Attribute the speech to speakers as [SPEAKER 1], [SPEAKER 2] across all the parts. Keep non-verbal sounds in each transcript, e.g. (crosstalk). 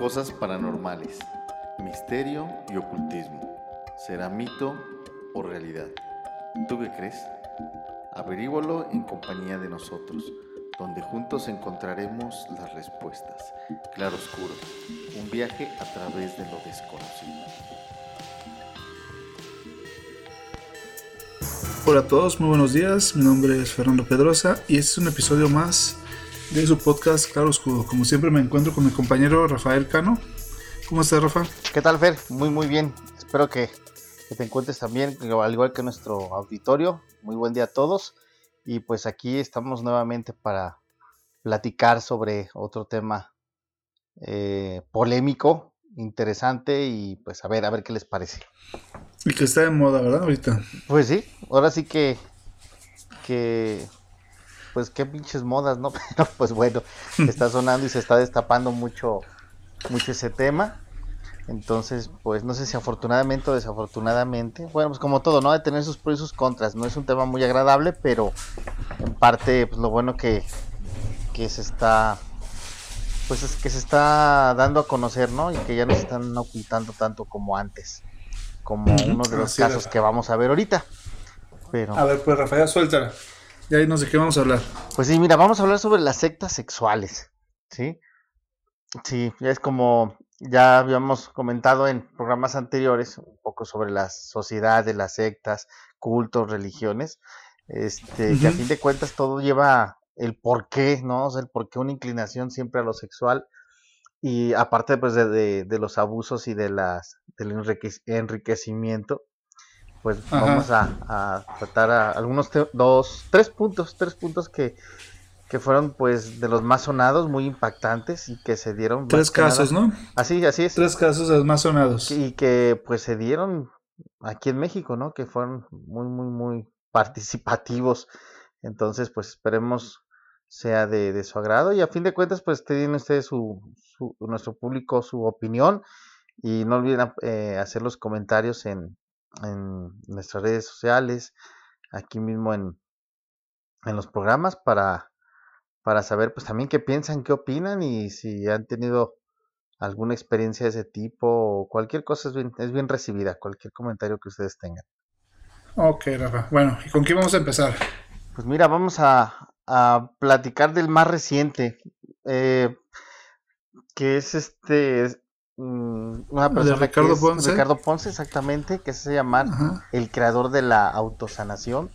[SPEAKER 1] Cosas paranormales, misterio y ocultismo. ¿Será mito o realidad? ¿Tú qué crees? Averígualo en compañía de nosotros, donde juntos encontraremos las respuestas. Claro Oscuro, un viaje a través de lo desconocido.
[SPEAKER 2] Hola a todos, muy buenos días. Mi nombre es Fernando Pedrosa y este es un episodio más de su podcast Claro Oscuro. Como siempre me encuentro con mi compañero Rafael Cano. ¿Cómo estás, Rafa?
[SPEAKER 3] ¿Qué tal, Fer? Muy, muy bien. Espero que, te encuentres también, al igual que nuestro auditorio. Muy buen día a todos. Y pues aquí estamos nuevamente para platicar sobre otro tema eh, polémico, interesante y pues a ver, a ver qué les parece.
[SPEAKER 2] Y que está de moda, ¿verdad? Ahorita.
[SPEAKER 3] Pues sí, ahora sí que, que pues qué pinches modas, ¿no? (laughs) Pero pues bueno, está sonando y se está destapando mucho, mucho ese tema. Entonces, pues no sé si afortunadamente o desafortunadamente, bueno, pues como todo, ¿no? De tener sus pros y sus contras. No es un tema muy agradable, pero en parte, pues lo bueno que, que se está, pues es que se está dando a conocer, ¿no? Y que ya no se están ocultando tanto como antes, como uno de los casos que vamos a ver ahorita. Pero...
[SPEAKER 2] A ver, pues Rafael, suéltala. Y ahí no sé qué vamos a hablar.
[SPEAKER 3] Pues sí, mira, vamos a hablar sobre las sectas sexuales, ¿sí? Sí, ya es como ya habíamos comentado en programas anteriores, un poco sobre las sociedades, las sectas, cultos, religiones, este, que a fin de cuentas todo lleva el porqué, ¿no? O sea, el porqué una inclinación siempre a lo sexual y aparte pues de, de los abusos y de las del enriquecimiento pues vamos a, tratar a algunos dos, tres puntos, tres puntos que, fueron pues de los más sonados, muy impactantes y que se dieron.
[SPEAKER 2] Tres casos, ¿no?
[SPEAKER 3] Así, así es.
[SPEAKER 2] Tres casos de los más sonados.
[SPEAKER 3] Y que pues se dieron aquí en México, ¿no? Que fueron muy, muy, muy participativos. Entonces, pues esperemos sea de, su agrado y a fin de cuentas, pues tienen ustedes su, su nuestro público su opinión y no olviden eh, hacer los comentarios en, en nuestras redes sociales, aquí mismo en, en los programas para, para saber pues también qué piensan, qué opinan y si han tenido alguna experiencia de ese tipo o cualquier cosa es bien, es bien recibida, cualquier comentario que ustedes tengan.
[SPEAKER 2] Ok, Rafa. Bueno, ¿y con qué vamos a empezar?
[SPEAKER 3] Pues mira, vamos a, a platicar del más reciente, eh, que es este, una persona
[SPEAKER 2] Ricardo Ponce.
[SPEAKER 3] Ricardo Ponce, exactamente, que se llama el creador de la autosanación,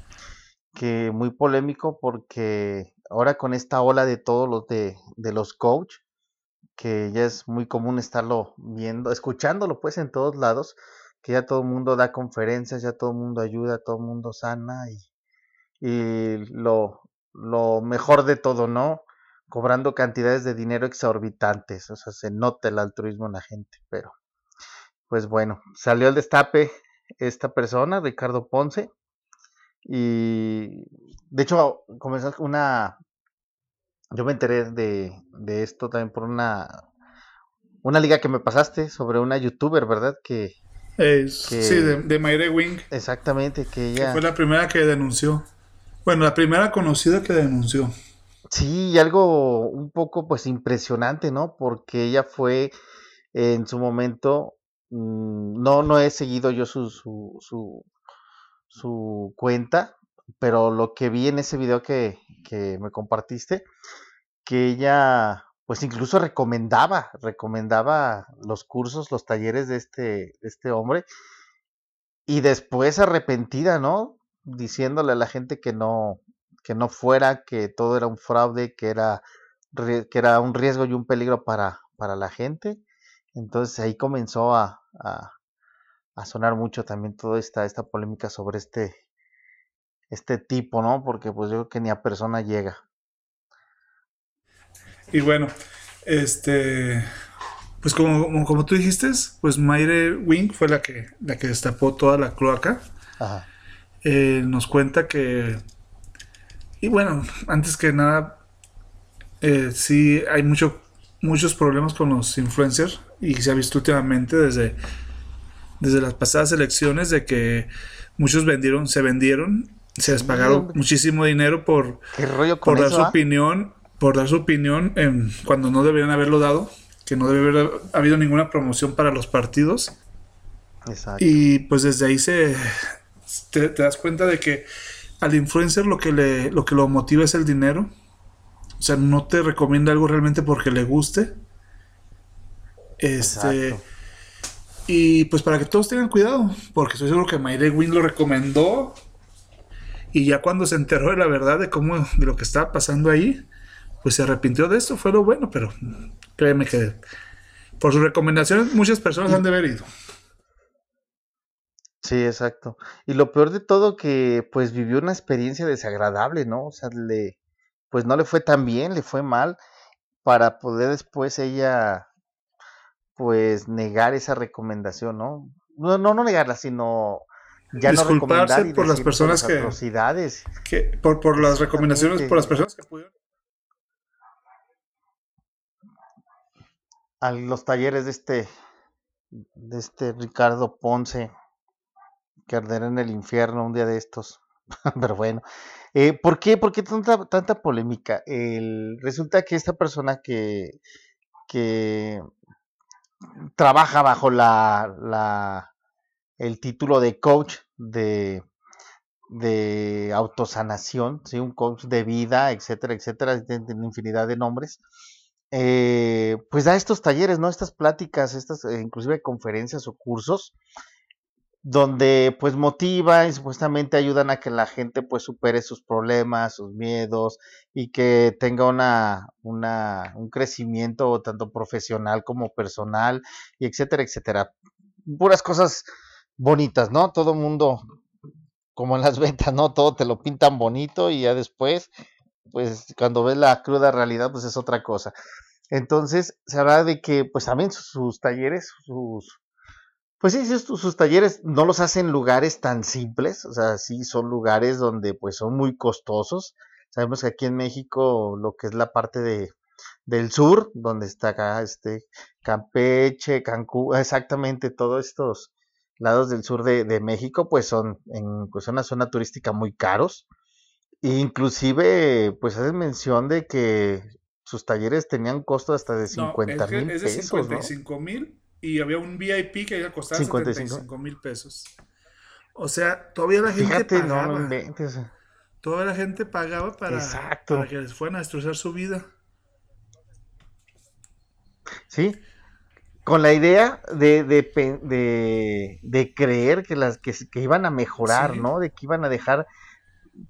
[SPEAKER 3] que muy polémico porque ahora con esta ola de todos los de, de los coach, que ya es muy común estarlo viendo, escuchándolo pues en todos lados, que ya todo el mundo da conferencias, ya todo el mundo ayuda, todo el mundo sana y, y lo, lo mejor de todo, ¿no? Cobrando cantidades de dinero exorbitantes, o sea, se nota el altruismo en la gente, pero pues bueno, salió al destape esta persona, Ricardo Ponce, y de hecho comenzó una, yo me enteré de, de esto también por una, una liga que me pasaste sobre una youtuber, ¿verdad? Que,
[SPEAKER 2] sí, de, de Mayre Wing.
[SPEAKER 3] Exactamente, que ella...
[SPEAKER 2] fue la primera que denunció. Bueno, la primera conocida que denunció.
[SPEAKER 3] Sí, algo un poco pues impresionante, ¿no? Porque ella fue en su momento, mm, no, no he seguido yo su, su, su, su cuenta, pero lo que vi en ese video que, que me compartiste, que ella pues incluso recomendaba, recomendaba los cursos, los talleres de este, de este hombre, y después arrepentida, ¿no? Diciéndole a la gente que no, que no fuera, que todo era un fraude, que era, que era un riesgo y un peligro para, para la gente. Entonces ahí comenzó a, a, sonar mucho también toda esta, esta polémica sobre este, este tipo, ¿no? Porque pues yo creo que ni a persona llega.
[SPEAKER 2] Y bueno, este, pues como, como, tú dijiste, pues Mayre Wing fue la que, la que destapó toda la cloaca. Ajá. Eh, nos cuenta que y bueno, antes que nada, eh, sí hay mucho, muchos problemas con los influencers y se ha visto últimamente desde, desde las pasadas elecciones de que muchos vendieron, se vendieron, se les pagaron muchísimo dinero por, por dar su opinión, por dar su opinión en, cuando no deberían haberlo dado. que no debe haber habido ninguna promoción para los partidos. Exacto. Y pues desde ahí se te, das cuenta de que al influencer lo que le lo que lo motiva es el dinero. O sea, no te recomienda algo realmente porque le guste. Este y pues para que todos tengan cuidado, porque estoy seguro que Mayre Win lo recomendó y ya cuando se enteró de la verdad de cómo de lo que estaba pasando ahí, pues se arrepintió de esto, fue lo bueno, pero créeme que por sus recomendaciones muchas personas han de haber ido.
[SPEAKER 3] Sí, exacto. Y lo peor de todo que pues vivió una experiencia desagradable, ¿no? O sea, le pues no le fue tan bien, le fue mal para poder después ella pues negar esa recomendación, ¿no? No, no, no negarla, sino
[SPEAKER 2] ya disculparse por las personas que, atrocidades. que por, por las recomendaciones, por las personas que pudieron
[SPEAKER 3] a los talleres de este, de este Ricardo Ponce, que arderá en el infierno un día de estos. (laughs) Pero bueno, eh, ¿por qué? ¿Por qué tanta, tanta polémica? El, resulta que esta persona que, que trabaja bajo la, la, el título de coach de, de autosanación, ¿sí? un coach de vida, etcétera, etcétera, tiene infinidad de nombres. Eh, pues da estos talleres, ¿no? Estas pláticas, estas eh, inclusive conferencias o cursos, donde pues motivan y supuestamente ayudan a que la gente pues supere sus problemas, sus miedos y que tenga una, una un crecimiento tanto profesional como personal y etcétera, etcétera. Puras cosas bonitas, ¿no? Todo mundo, como en las (laughs) ventas, ¿no? Todo te lo pintan bonito y ya después pues cuando ves la cruda realidad, pues es otra cosa. Entonces, se habla de que, pues también sus, talleres, sus, pues sí, sus, talleres no los hacen lugares tan simples, o sea, sí son lugares donde pues son muy costosos. Sabemos que aquí en México lo que es la parte de, del sur, donde está acá este Campeche, Cancún, exactamente todos estos lados del sur de, de México, pues son en pues una zona turística muy caros. Inclusive, pues hacen mención de que sus talleres tenían costo hasta de 50 mil pesos. Es de
[SPEAKER 2] 55 mil y había un VIP que iba a costar 55 mil pesos. O sea, todavía la gente pagaba. Toda la gente pagaba para, para que les fueran a destrozar su vida.
[SPEAKER 3] Sí, con la idea de, de, de, creer que las que, iban a mejorar, ¿no? De que iban a dejar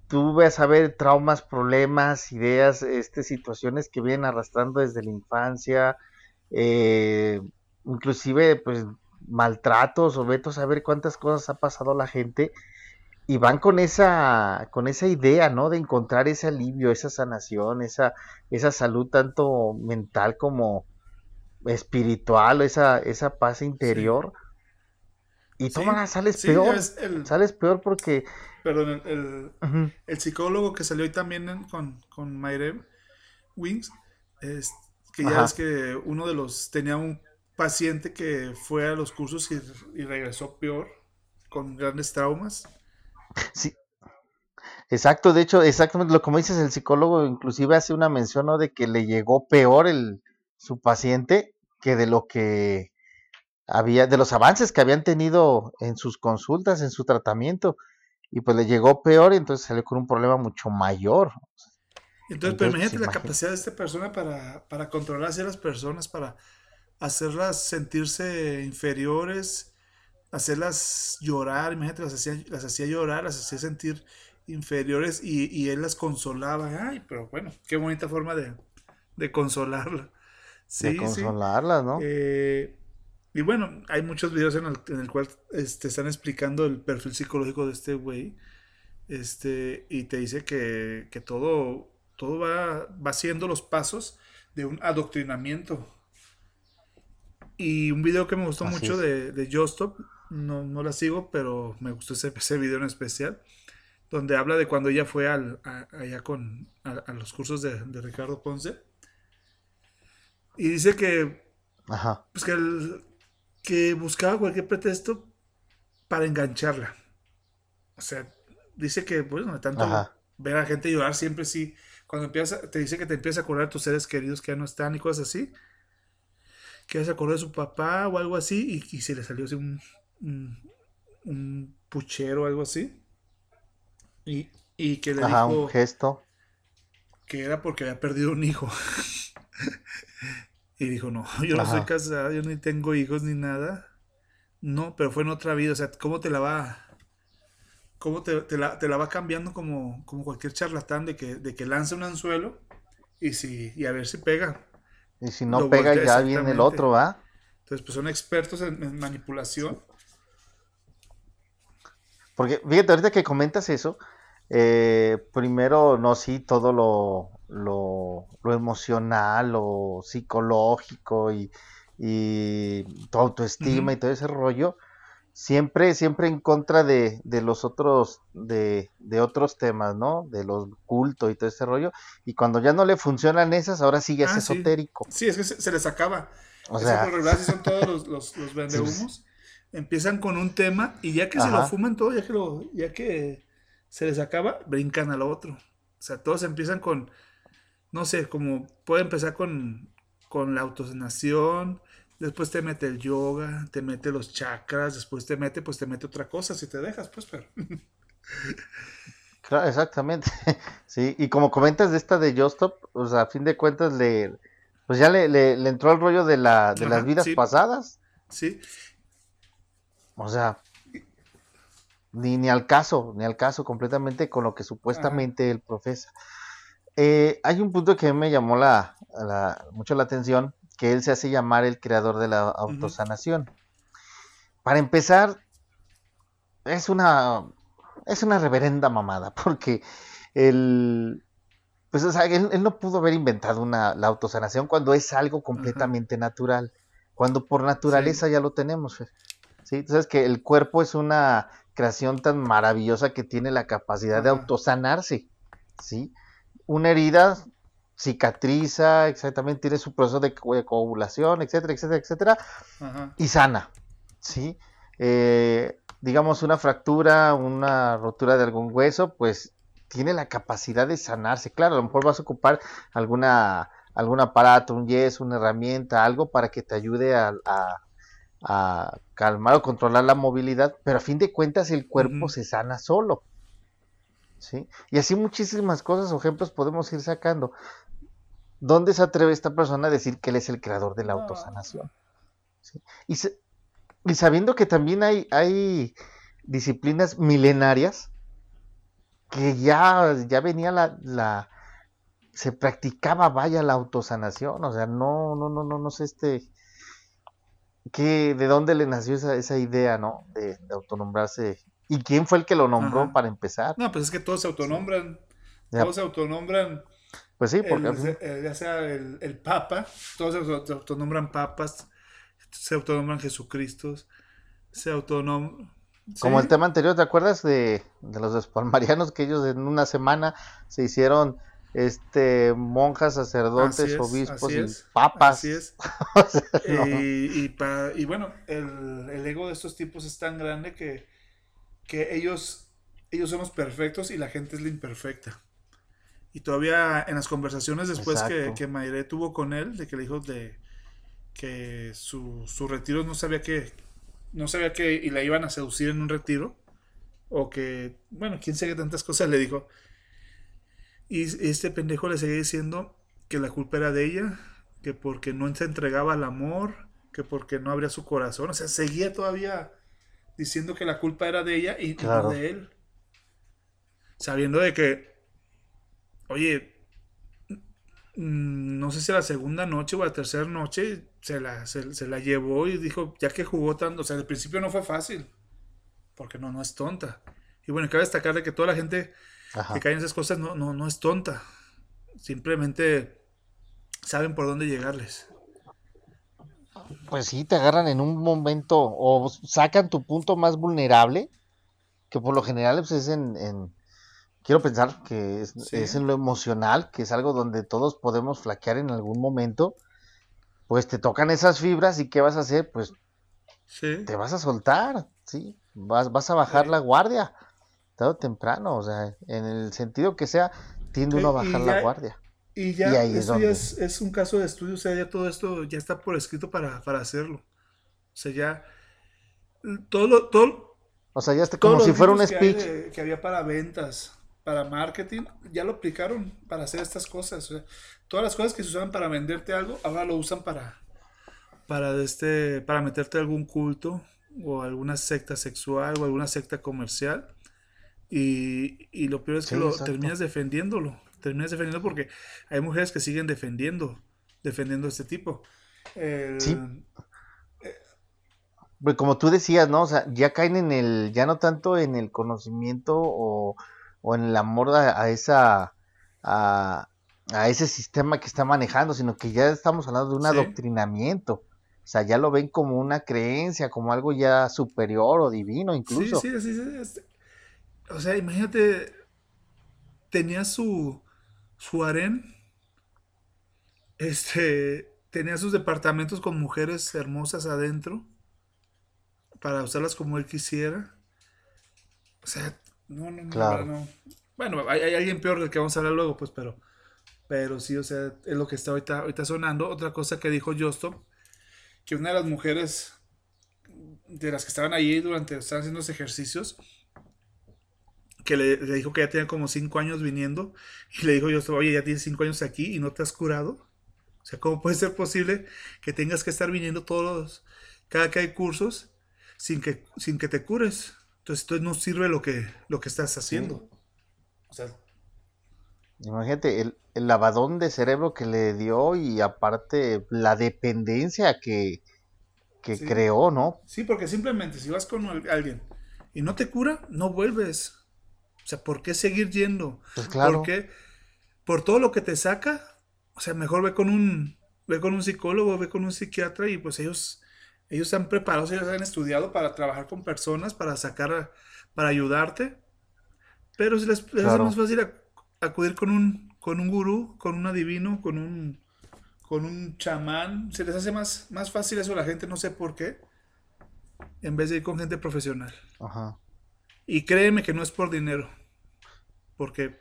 [SPEAKER 3] tú ves a ver traumas, problemas, ideas, este, situaciones que vienen arrastrando desde la infancia, eh, inclusive pues maltratos o vetos a ver cuántas cosas ha pasado la gente y van con esa con esa idea no de encontrar ese alivio esa sanación esa esa salud tanto mental como espiritual esa esa paz interior. Y toma sales peor sales peor porque
[SPEAKER 2] Perdón, el, el, psicólogo que salió hoy también con, con Mayre Wings, es, que ya es que uno de los tenía un paciente que fue a los cursos y, regresó peor, con grandes traumas.
[SPEAKER 3] Sí. Exacto, de hecho, exactamente lo como dices, el psicólogo inclusive hace una mención de que le llegó peor el, su paciente que de lo que había, de los avances que habían tenido en sus consultas, en su tratamiento y pues le llegó peor y entonces salió con un problema mucho mayor.
[SPEAKER 2] Entonces, pero imagínate la capacidad de esta persona para, para controlar a las personas, para hacerlas sentirse inferiores, hacerlas llorar, imagínate, las hacía, las hacía llorar, las hacía sentir inferiores y, y, él las consolaba. Ay, pero bueno, qué bonita forma de, de consolarla.
[SPEAKER 3] Sí, de consolarla, ¿no?
[SPEAKER 2] Eh, y bueno, hay muchos videos en el, en el cual este, están explicando el perfil psicológico de este güey. Este, y te dice que, que todo, todo va, va siendo los pasos de un adoctrinamiento. Y un video que me gustó mucho de, de Justop, no, no la sigo, pero me gustó ese, ese video en especial, donde habla de cuando ella fue al, allá con, a, los cursos de, de, Ricardo Ponce. Y dice que, Ajá. Pues que el, que buscaba cualquier pretexto para engancharla. O sea, dice que, bueno, tanto ver a la gente llorar siempre sí. Cuando empieza, te dice que te empieza a acordar tus seres queridos que ya no están y cosas así. Que se acordó de su papá o algo así y, se le salió así un, un, puchero o algo así. Y, y que le
[SPEAKER 3] Ajá, un gesto.
[SPEAKER 2] Que era porque había perdido un hijo. (laughs) y dijo, no, yo no soy casada, yo ni tengo hijos ni nada. No, pero fue en otra vida. O sea, ¿cómo te la va cómo te, la, va cambiando como, como cualquier charlatán de que, de que lanza un anzuelo y, si, y a ver si pega.
[SPEAKER 3] Y si no pega, ya viene el otro, ¿va?
[SPEAKER 2] Entonces, pues son expertos en, manipulación.
[SPEAKER 3] Porque, fíjate, ahorita que comentas eso, eh, primero, no, sí, todo lo, lo, lo emocional, lo psicológico y, y tu autoestima y todo ese rollo, siempre, siempre en contra de, de los otros, de, de, otros temas, ¿no? De los cultos y todo ese rollo. Y cuando ya no le funcionan esas, ahora sí ya es ah, esotérico.
[SPEAKER 2] Sí. es que se, les acaba. O sea, por regular, son todos los, los, los (laughs) vendehumos. Empiezan con un tema y ya que se lo fuman todo, ya que lo, ya que se les acaba, brincan al otro. O sea, todos empiezan con, no sé, como puede empezar con, con la autosanación, Después te mete el yoga, te mete los chakras, después te mete, pues te mete otra cosa si te dejas, pues, pero.
[SPEAKER 3] Claro, exactamente. (laughs) Sí, y como comentas de esta de Justop, o sea, a fin de cuentas le, pues ya le, le, entró el rollo de, la, de las vidas pasadas.
[SPEAKER 2] Sí.
[SPEAKER 3] O sea, ni, ni al caso, ni al caso completamente con lo que supuestamente él profesa. Eh, hay un punto que me llamó la, la, mucho la atención, que él se hace llamar el creador de la autosanación. Para empezar, es una, es una reverenda mamada, (laughs) porque él, pues, él, no pudo haber inventado una, la autosanación cuando es algo completamente natural, cuando por naturaleza ya lo tenemos. ¿sí? Entonces que el cuerpo es una creación tan maravillosa que tiene la capacidad de autosanarse, ¿sí? Una herida cicatriza, exactamente, tiene su proceso de coagulación, etcétera, etcétera, etcétera, y sana, ¿sí? Eh, digamos, una fractura, una rotura de algún hueso, pues tiene la capacidad de sanarse. Claro, a lo mejor vas a ocupar alguna, algún aparato, un yeso, una herramienta, algo para que te ayude a, calmar o controlar la movilidad, pero a fin de cuentas el cuerpo se sana solo. ¿Sí? Y así muchísimas cosas o ejemplos podemos ir sacando. ¿Dónde se atreve esta persona a decir que él es el creador de la autosanación? Y, sabiendo que también hay, hay disciplinas milenarias que ya, ya venía la, la, se practicaba vaya la autosanación, o sea, no, no, no, no, no sé este que de dónde le nació esa, esa idea, ¿no? De, autonombrarse. ¿Y quién fue el que lo nombró para empezar?
[SPEAKER 2] No, pues es que todos se autonombran. Todos se autonombran
[SPEAKER 3] pues sí, porque...
[SPEAKER 2] Eh, ya sea el, el, Papa, todos se autonombran papas, se autonombran Jesucristo, se autonombran...
[SPEAKER 3] Como el tema anterior, ¿te acuerdas de, de los espalmarianos que ellos en una semana se hicieron este monjas, sacerdotes, obispos y papas.
[SPEAKER 2] Así es. (laughs) y, para, y, bueno, el, el, ego de estos tipos es tan grande que, que ellos, ellos somos perfectos y la gente es la imperfecta. Y todavía en las conversaciones después que, que Mayre tuvo con él, de que le dijo de que su, su retiro no sabía que, no sabía que y la iban a seducir en un retiro, o que, bueno, quién sabe tantas cosas le dijo. Y este pendejo le seguía diciendo que la culpa era de ella, que porque no se entregaba al amor, que porque no abría su corazón, o sea, seguía todavía diciendo que la culpa era de ella y no de él. Sabiendo de que oye, mm, no sé si la segunda noche o la tercera noche se la, se, la llevó y dijo, ya que jugó tanto, o sea, al principio no fue fácil, porque no, no es tonta. Y bueno, cabe destacar de que toda la gente que cae en esas cosas no, no, no es tonta, simplemente saben por dónde llegarles.
[SPEAKER 3] Pues sí, te agarran en un momento o sacan tu punto más vulnerable, que por lo general pues, es en quiero pensar que es, en lo emocional, que es algo donde todos podemos flaquear en algún momento, pues te tocan esas fibras y ¿qué vas a hacer? Pues te vas a soltar, ¿sí? Vas, vas a bajar la guardia, tarde o temprano, o sea, en el sentido que sea, tiende uno a bajar la guardia.
[SPEAKER 2] Y ya, eso ya es, un caso de estudio, o sea, ya todo esto ya está por escrito para, hacerlo. O sea, ya todo lo, todo,
[SPEAKER 3] o sea, ya está como si fuera un speech.
[SPEAKER 2] Que, había para ventas, para marketing, ya lo aplicaron para hacer estas cosas. todas las cosas que se usaban para venderte algo, ahora lo usan para, para, este, para meterte a algún culto o alguna secta sexual o alguna secta comercial. Y, y lo peor es que lo terminas defendiéndolo terminas defendiendo porque hay mujeres que siguen defendiendo, defendiendo este tipo. sí.
[SPEAKER 3] Pues como tú decías, ¿no? O sea, ya caen en el, ya no tanto en el conocimiento o, en el amor a, esa, a, ese sistema que está manejando, sino que ya estamos hablando de un adoctrinamiento. O sea, ya lo ven como una creencia, como algo ya superior o divino incluso.
[SPEAKER 2] Sí, sí, sí. sí. O sea, imagínate, tenía su, su harén este, tenía sus departamentos con mujeres hermosas adentro para usarlas como él quisiera. O sea, no, no, no, Bueno, hay, alguien peor del que vamos a hablar luego, pues, pero, pero sí, o sea, es lo que está ahorita, ahorita sonando. Otra cosa que dijo Justo, que una de las mujeres de las que estaban allí durante, estaban haciendo los ejercicios, que le, dijo que ya tenía como cinco años viniendo y le dijo yo, oye, ya tienes cinco años aquí y no te has curado. O sea, ¿cómo puede ser posible que tengas que estar viniendo todos los, cada que hay cursos sin que, sin que te cures? Entonces, entonces no sirve lo que, lo que estás haciendo. O sea,
[SPEAKER 3] Imagínate el, lavadón de cerebro que le dio y aparte la dependencia que, que creó, ¿no?
[SPEAKER 2] Sí, porque simplemente si vas con alguien y no te cura, no vuelves. O sea, ¿por qué seguir yendo? Pues claro. ¿Por qué? Por todo lo que te saca. O sea, mejor ve con un, ve con un psicólogo, ve con un psiquiatra y pues ellos, ellos han preparado, ellos han estudiado para trabajar con personas, para sacar, para ayudarte. Pero si les, les más fácil acudir con un, con un gurú, con un adivino, con un, con un chamán. Se les hace más, más fácil eso a la gente, no sé por qué, en vez de ir con gente profesional. Ajá. Y créeme que no es por dinero, porque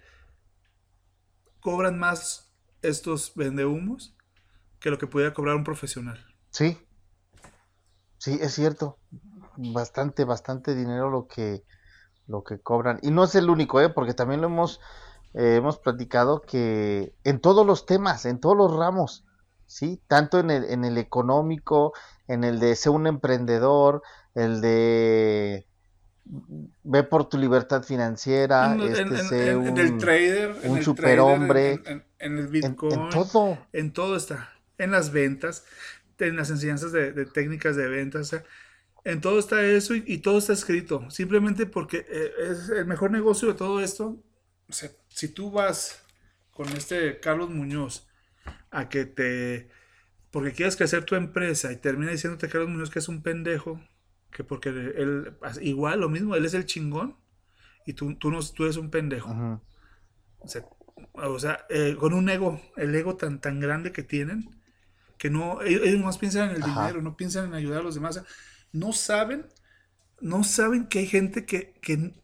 [SPEAKER 2] cobran más estos vendehumos que lo que pudiera cobrar un profesional.
[SPEAKER 3] Sí, sí, es cierto. Bastante, bastante dinero lo que, lo que cobran. Y no es el único, ¿eh? porque también lo hemos, eh, hemos platicado que en todos los temas, en todos los ramos, ¿sí? Tanto en el, en el económico, en el de ser un emprendedor, el de ve por tu libertad financiera, en, este,
[SPEAKER 2] el trader,
[SPEAKER 3] un superhombre,
[SPEAKER 2] en, el Bitcoin, en, todo, en todo está, en las ventas, en las enseñanzas de, técnicas de ventas, en todo está eso y, todo está escrito, simplemente porque eh, es el mejor negocio de todo esto. O sea, si tú vas con este Carlos Muñoz a que te, porque quieres crecer tu empresa y termina diciéndote Carlos Muñoz que es un pendejo, que porque él, igual lo mismo, él es el chingón y tú, tú, no, tú eres un pendejo. O sea, eh, con un ego, el ego tan, tan grande que tienen, que no, ellos, más piensan en el dinero, no piensan en ayudar a los demás. No saben, no saben que hay gente que, que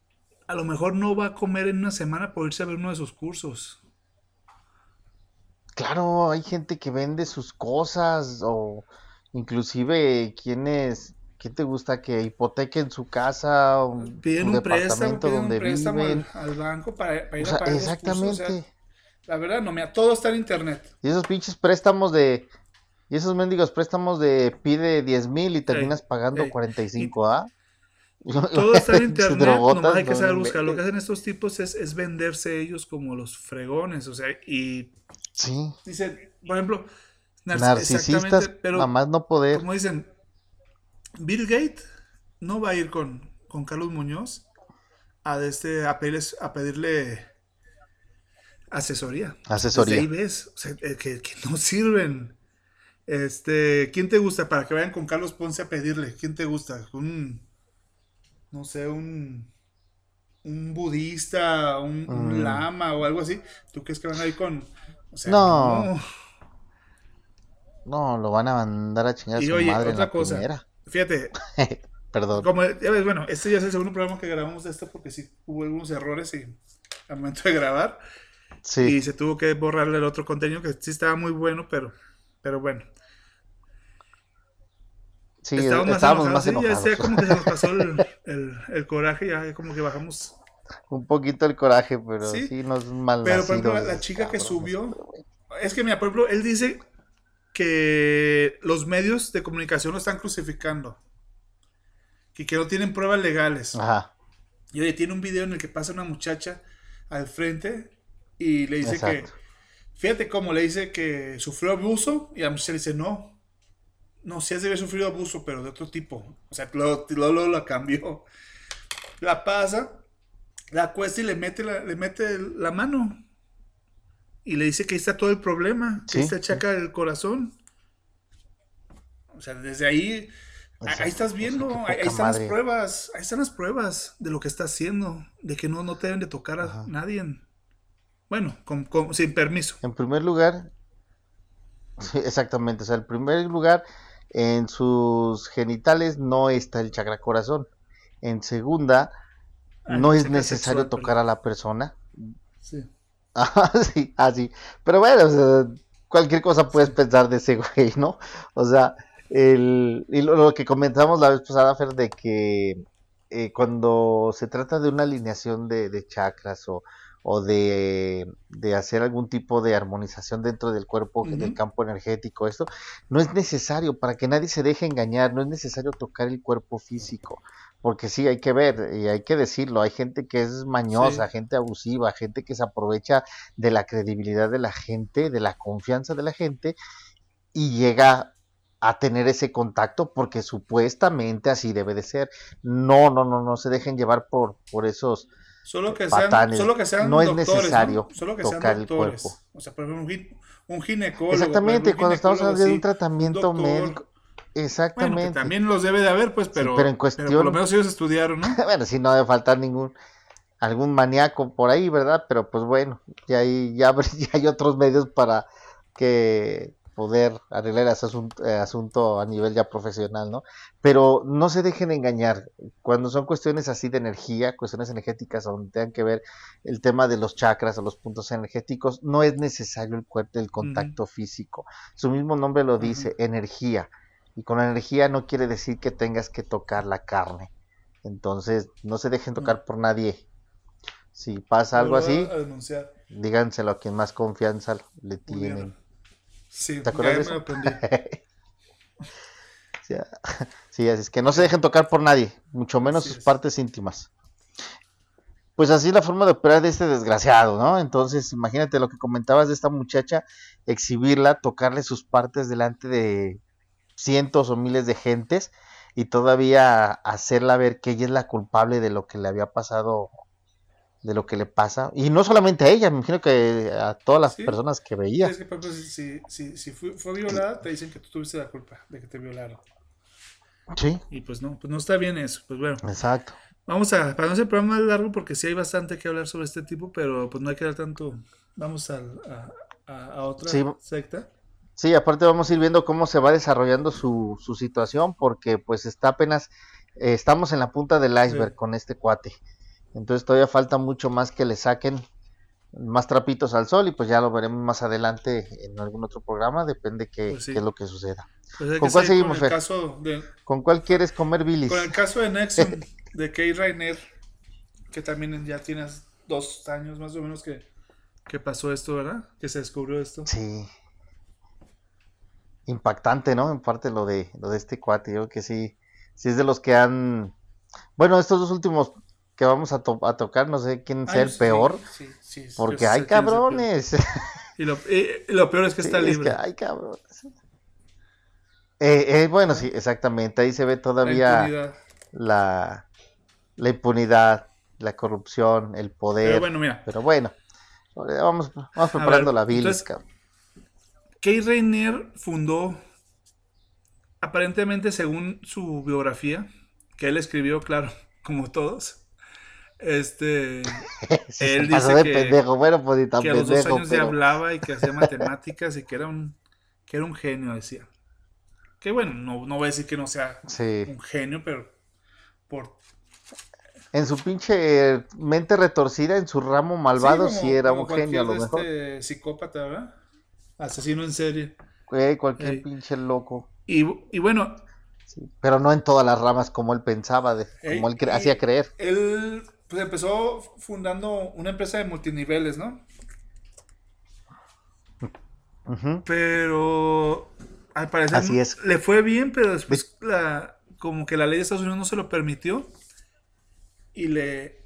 [SPEAKER 2] a lo mejor no va a comer en una semana por irse a ver uno de sus cursos.
[SPEAKER 3] Claro, hay gente que vende sus cosas o inclusive quienes ¿Qué te gusta que hipotequen su casa, un,
[SPEAKER 2] piden un, departamento préstamo, donde un préstamo viven? Al, banco para, ir a pagar Exactamente. la verdad, no, mira, todo está en internet.
[SPEAKER 3] Y esos pinches préstamos de. Y esos mendigos préstamos de pide 10 mil y terminas pagando 45, ¿ah? (laughs)
[SPEAKER 2] Todo está en (laughs) internet, nomás hay que saber buscar. Lo que hacen estos tipos es, es venderse ellos como los fregones, o sea, y.
[SPEAKER 3] Sí.
[SPEAKER 2] Dice, por ejemplo,
[SPEAKER 3] narcisistas, pero, más no poder.
[SPEAKER 2] Como dicen, Bill Gates no va a ir con, Carlos Muñoz a, este, a, pedirle asesoría.
[SPEAKER 3] Asesoría.
[SPEAKER 2] ahí ves eh, que, no sirven. Este, ¿quién te gusta para que vayan con Carlos Ponce a pedirle? ¿Quién te gusta? Un, no sé, un, un budista, un, mm. lama o algo así. ¿Tú crees que van a ir con?
[SPEAKER 3] no. no. lo van a mandar a chingar a su madre otra cosa.
[SPEAKER 2] Fíjate. (laughs)
[SPEAKER 3] Perdón.
[SPEAKER 2] Como, ya ves, bueno, este ya es el segundo programa que grabamos de esto porque sí hubo algunos errores y, al momento de grabar. Y se tuvo que borrarle el otro contenido que sí estaba muy bueno, pero, pero bueno.
[SPEAKER 3] Sí, estábamos, más enojados.
[SPEAKER 2] Ya, como que se nos pasó (laughs) el, el, coraje, ya como que bajamos.
[SPEAKER 3] Un poquito el coraje, pero sí, nos mal
[SPEAKER 2] Pero por ejemplo, la, chica que subió, es que mira, por ejemplo, él dice que los medios de comunicación lo están crucificando. Y que no tienen pruebas legales. Ajá. Y oye, tiene un video en el que pasa una muchacha al frente y le dice que. Fíjate cómo le dice que sufrió abuso y la muchacha le dice no. No, sí has de haber sufrido abuso, pero de otro tipo. O sea, lo, lo, lo, cambió. La pasa, la cuesta y le mete la, le mete la mano. Y le dice que ahí está todo el problema. Que está chaca del corazón. O sea, desde ahí ahí estás viendo, ahí, están las pruebas, ahí están las pruebas de lo que está haciendo, de que no, no te deben de tocar a nadie. Bueno, con, sin permiso.
[SPEAKER 3] En primer lugar, exactamente, o sea, en primer lugar, en sus genitales no está el chakra corazón. En segunda, ah, no es necesario tocar a la persona. Sí. (laughs) Ah, sí, así. Pero bueno, cualquier cosa puedes pensar de ese (laughs) güey, ¿no? O sea, el, y lo, que comentamos la vez pasada, Fer, de que eh, cuando se trata de una alineación de, chakras o, o de, hacer algún tipo de armonización dentro del cuerpo, del campo energético, esto, no es necesario, para que nadie se deje engañar, no es necesario tocar el cuerpo físico, porque sí, hay que ver y hay que decirlo, hay gente que es mañosa, gente abusiva, gente que se aprovecha de la credibilidad de la gente, de la confianza de la gente y llega a tener ese contacto porque supuestamente así debe de ser. No, no, no, no se dejen llevar por, por esos
[SPEAKER 2] solo que sean, Solo que sean
[SPEAKER 3] no es necesario tocar el cuerpo.
[SPEAKER 2] O sea, por ejemplo, un, ginecólogo.
[SPEAKER 3] Exactamente, cuando estamos hablando de un tratamiento médico. Exactamente.
[SPEAKER 2] también los debe de haber, pues, pero, pero en cuestión. por lo menos ellos estudiaron, ¿no? (laughs)
[SPEAKER 3] bueno, sí, no debe faltar ningún algún maníaco por ahí, ¿verdad? Pero pues bueno, ya hay, ya (laughs) hay otros medios para que poder arreglar ese eh, asunto, a nivel ya profesional, ¿no? Pero no se dejen engañar. Cuando son cuestiones así de energía, cuestiones energéticas donde tengan que ver el tema de los chakras o los puntos energéticos, no es necesario el, el contacto físico. Su mismo nombre lo dice, energía. Y con energía no quiere decir que tengas que tocar la carne. Entonces, no se dejen tocar por nadie. Si pasa algo así, díganselo a quien más confianza le tienen.
[SPEAKER 2] Sí, ¿Te acuerdas de aprendí. (laughs)
[SPEAKER 3] sí, así es que no se dejen tocar por nadie, mucho menos sus partes íntimas. Pues así es la forma de operar de este desgraciado, ¿no? Entonces, imagínate lo que comentabas de esta muchacha, exhibirla, tocarle sus partes delante de cientos o miles de gentes y todavía hacerla ver que ella es la culpable de lo que le había pasado de lo que le pasa. Y no solamente a ella, me imagino que a todas las personas que veía.
[SPEAKER 2] Es que, si, si, si fue, violada, te dicen que tú tuviste la culpa de que te violaron.
[SPEAKER 3] Sí.
[SPEAKER 2] Y pues no, pues no está bien eso. Pues bueno.
[SPEAKER 3] Exacto.
[SPEAKER 2] Vamos a, para no ser programa más largo, porque sí hay bastante que hablar sobre este tipo, pero pues no hay que dar tanto. Vamos a, a, otra secta.
[SPEAKER 3] Sí, aparte vamos a ir viendo cómo se va desarrollando su, su situación, porque pues está apenas, eh, estamos en la punta del iceberg con este cuate. Entonces todavía falta mucho más que le saquen más trapitos al sol y pues ya lo veremos más adelante en algún otro programa, depende qué, pues qué es lo que suceda.
[SPEAKER 2] Pues ¿Con cuál seguimos, con, el caso de,
[SPEAKER 3] ¿Con cuál quieres comer bilis?
[SPEAKER 2] Con el caso de Nexon, (laughs) de Kay Rainer, que también ya tienes dos años más o menos que, que pasó esto, ¿verdad? Que se descubrió esto.
[SPEAKER 3] Sí. Impactante, ¿no? En parte lo de, lo de este cuate, yo que sí, sí es de los que han... Bueno, estos dos últimos que vamos a, tocar, no sé quién sea el peor, porque hay cabrones. (laughs)
[SPEAKER 2] Y lo, peor es que está libre.
[SPEAKER 3] Es que hay cabrones. Eh, eh, bueno, sí, exactamente, ahí se ve todavía la, la, impunidad, la corrupción, el poder. Pero bueno, mira. Pero bueno, vamos, vamos preparando la bilis,
[SPEAKER 2] Kay Rainer fundó, aparentemente según su biografía, que él escribió, claro, (laughs) como todos, este. (laughs) él dice
[SPEAKER 3] de que, pendejo. Bueno, pues,
[SPEAKER 2] que a los dos años ya hablaba y que hacía (laughs) matemáticas y que era un, que era un genio, decía. Que bueno, no, no voy a decir que no sea un genio, pero por.
[SPEAKER 3] en su pinche mente retorcida, en su ramo malvado, sí, era un genio a lo mejor.
[SPEAKER 2] Este psicópata, ¿verdad? Asesino en serie.
[SPEAKER 3] cualquier pinche loco.
[SPEAKER 2] Y, y bueno.
[SPEAKER 3] pero no en todas las ramas como él pensaba, de, como él hacía creer.
[SPEAKER 2] Él pues, empezó fundando una empresa de multiniveles, ¿no? Pero al parecer le fue bien, pero después la, como que la ley de Estados Unidos no se lo permitió y le...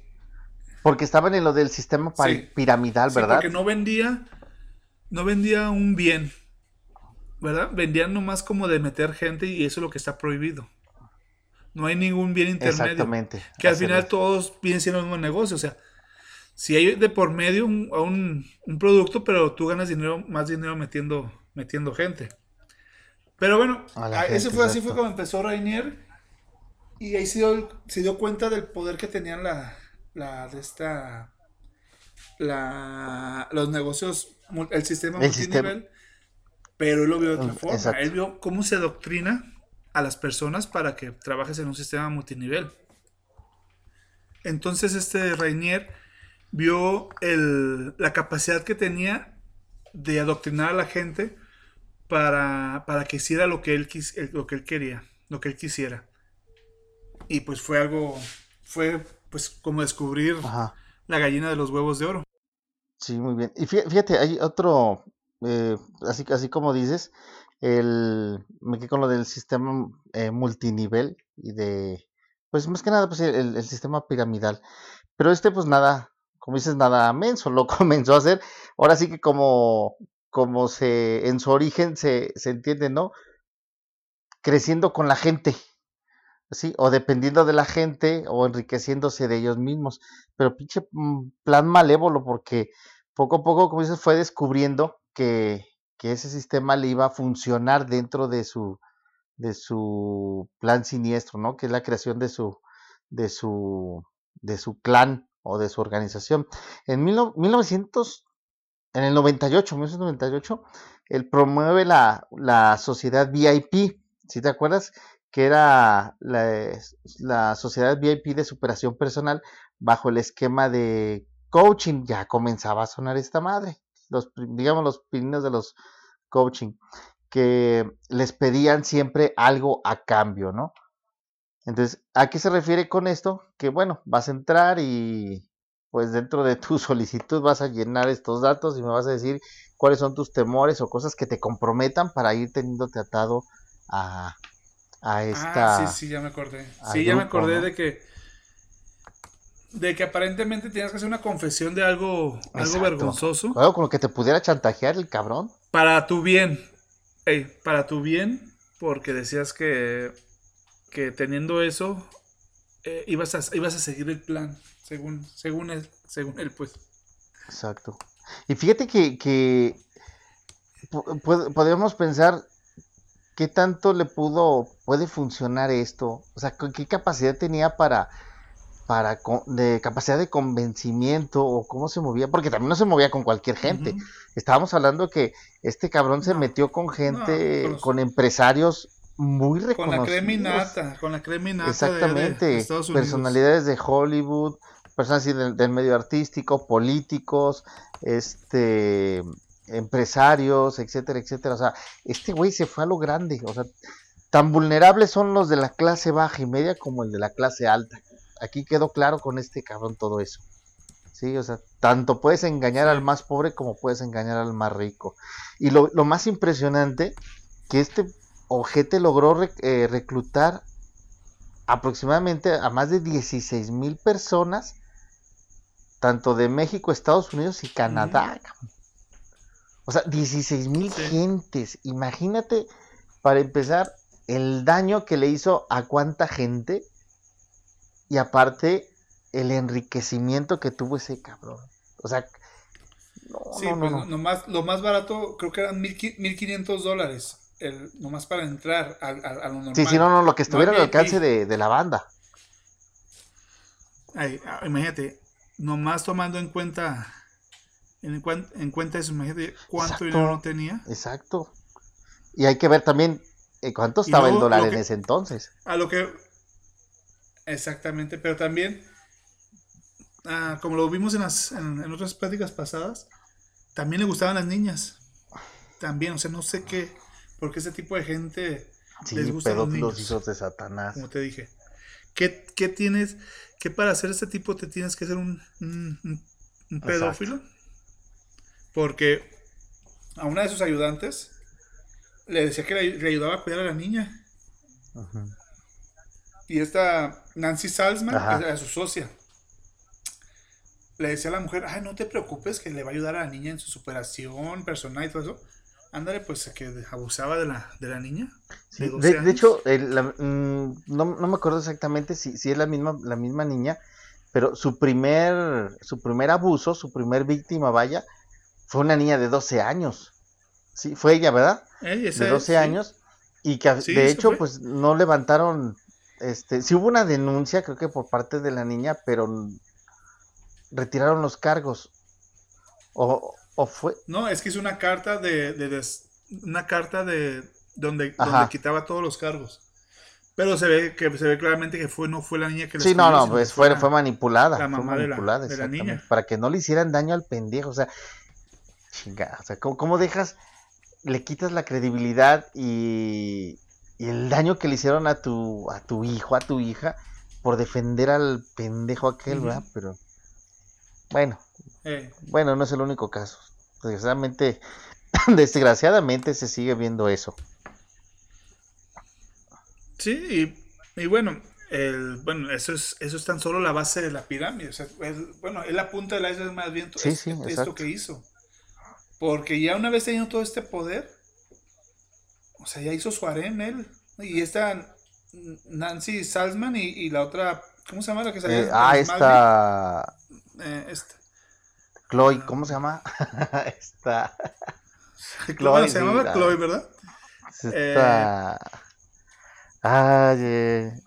[SPEAKER 3] Porque estaban en lo del sistema piramidal, ¿verdad?
[SPEAKER 2] Porque no vendía, no vendía un bien, ¿verdad? Vendían nomás como de meter gente y eso es lo que está prohibido. No hay ningún bien intermedio. Exactamente. Que al final todos vienen siendo el mismo negocio. O sea, si hay de por medio un, un, producto, pero tú ganas dinero, más dinero metiendo, metiendo gente. Pero bueno, ese fue así fue como empezó Rainier. Y ahí se dio, se dio cuenta del poder que tenían la, la de esta la, los negocios, el sistema multinivel, pero él lo vio de otra mm, forma. Él vio cómo se doctrina a las personas para que trabajes en un sistema multinivel. Entonces este Rainier vio la capacidad que tenía de adoctrinar a la gente para, que hiciera lo que, él lo que él quería, lo que él quisiera. Y pues fue algo, fue pues como descubrir la gallina de los huevos de oro.
[SPEAKER 3] Sí, muy bien. Y fíjate, hay otro, eh, así, así como dices, el, me quedé con lo del sistema eh, multinivel y de, pues más que nada, pues el, el, sistema piramidal. Pero este, pues nada, como dices, nada menso, lo (laughs) comenzó a hacer. Ahora sí que como, como se, en su origen se, se entiende, ¿no? Creciendo con la gente, ¿sí? O dependiendo de la gente o enriqueciéndose de ellos mismos. Pero pinche mm, plan malévolo porque poco a poco, como dices, fue descubriendo que, ese sistema le iba a funcionar dentro de su, de su plan siniestro, ¿no? Que es la creación de su, de su, de su clan o de su organización. En 1900, en el 98, 1998, él promueve la, la sociedad VIP, si te acuerdas, que era la, la, sociedad VIP de superación personal bajo el esquema de coaching. Ya comenzaba a sonar esta madre, los, digamos los pininos de los coaching, que les pedían siempre algo a cambio, ¿no? Entonces, ¿a qué se refiere con esto? Que bueno, vas a entrar y pues dentro de tu (laughs) solicitud vas a llenar estos datos y me vas a decir cuáles son tus temores o cosas que te comprometan para ir teniéndote atado a, a esta...
[SPEAKER 2] Ah, sí, sí, ya me acordé. Sí, ya me acordé de que de que aparentemente tenías que hacer una confesión de algo, algo vergonzoso.
[SPEAKER 3] Algo con lo que te pudiera chantajear el cabrón.
[SPEAKER 2] Para tu bien. para tu bien, porque decías que que teniendo eso, eh, ibas, a, ibas a seguir el plan, según, según, él, según él, pues.
[SPEAKER 3] Exacto. Y fíjate que, que podemos pensar qué tanto le pudo, puede funcionar esto, o sea, qué capacidad tenía para, para de capacidad de convencimiento o cómo se movía, porque también no se movía con cualquier gente. Estábamos hablando que este cabrón se metió con gente, con empresarios muy reconocidos. Con la
[SPEAKER 2] creminata, con la creminata
[SPEAKER 3] Exactamente, personalidades de Hollywood, personas del, medio artístico, políticos, este empresarios, etcétera, etcétera. O sea, este güey se fue a lo grande. O sea, tan vulnerables son los de la clase baja y media como el de la clase alta. Aquí quedó claro con este cabrón todo eso. Sí, o sea, tanto puedes engañar al más pobre como puedes engañar al más rico. Y lo, lo más impresionante, que este Ojete logró eh, reclutar aproximadamente a más de 16 mil personas, tanto de México, Estados Unidos y Canadá. O sea, 16 mil gentes. Imagínate, para empezar, el daño que le hizo a cuánta gente y aparte el enriquecimiento que tuvo ese cabrón. O sea,
[SPEAKER 2] no, sí, no, pues, lo más barato creo que eran 1.500 dólares el, nomás para entrar a, lo normal.
[SPEAKER 3] Sí, sí, no, no, lo que estuviera al alcance de, la banda.
[SPEAKER 2] Ay, ah, imagínate, nomás tomando en cuenta en, en cuenta eso, imagínate cuánto dinero tenía.
[SPEAKER 3] Exacto. Y hay que ver también eh, cuánto estaba el dólar en ese entonces.
[SPEAKER 2] A lo que exactamente, pero también ah, como lo vimos en, las, en, otras prácticas pasadas, también le gustaban las niñas. También, o sea, no sé qué, porque ese tipo de gente les gusta los niños.
[SPEAKER 3] hijos de Satanás.
[SPEAKER 2] Como te dije. ¿Qué, qué tienes, que para hacer este tipo te tienes que ser un, un, pedófilo? Porque a una de sus ayudantes le decía que le, ayudaba a cuidar a la niña. Y esta Nancy Salzman, a su socia, le decía a la mujer, ay, no te preocupes que le va a ayudar a la niña en su superación personal y todo eso. Ándale, pues que abusaba de la, de la niña.
[SPEAKER 3] de, hecho, mm, no, me acuerdo exactamente si, si es la misma, la misma niña, pero su primer, su primer abuso, su primer víctima, vaya, fue una niña de 12 años. Sí, fue ella, ¿verdad? de 12 años. Y que de hecho, pues no levantaron, este, sí hubo una denuncia, creo que por parte de la niña, pero retiraron los cargos. O, o fue.
[SPEAKER 2] No, es que es una carta de, de, una carta de donde, donde quitaba todos los cargos. Pero se ve que se ve claramente que fue no fue la niña que
[SPEAKER 3] Sí, no, no, pues fue, fue manipulada. La mamá fue manipulada, de la, niña. Para que no le hicieran daño al pendejo. O sea, chingada. O sea, ¿cómo, dejas, le quitas la credibilidad y, y, el daño que le hicieron a tu, a tu hijo, a tu hija, por defender al pendejo aquel, ¿verdad? Pero, bueno, eh. bueno, no es el único caso. Desgraciadamente, (coughs) desgraciadamente se sigue viendo eso.
[SPEAKER 2] Sí, y, bueno, el, bueno, eso es, eso es tan solo la base de la pirámide. O sea, bueno, es la punta de la isla más bien sí, sí, esto que hizo. Porque ya una vez teniendo todo este poder, o sea, ya hizo su harem él. Y esta Nancy Salzman y, la otra, ¿cómo se llama la que salió?
[SPEAKER 3] Eh, ah, esta... Eh, esta. Chloe, ¿cómo se llama? (laughs) esta... (laughs)
[SPEAKER 2] Chloe, se llamaba Chloe, ¿verdad?
[SPEAKER 3] Esta... Ah,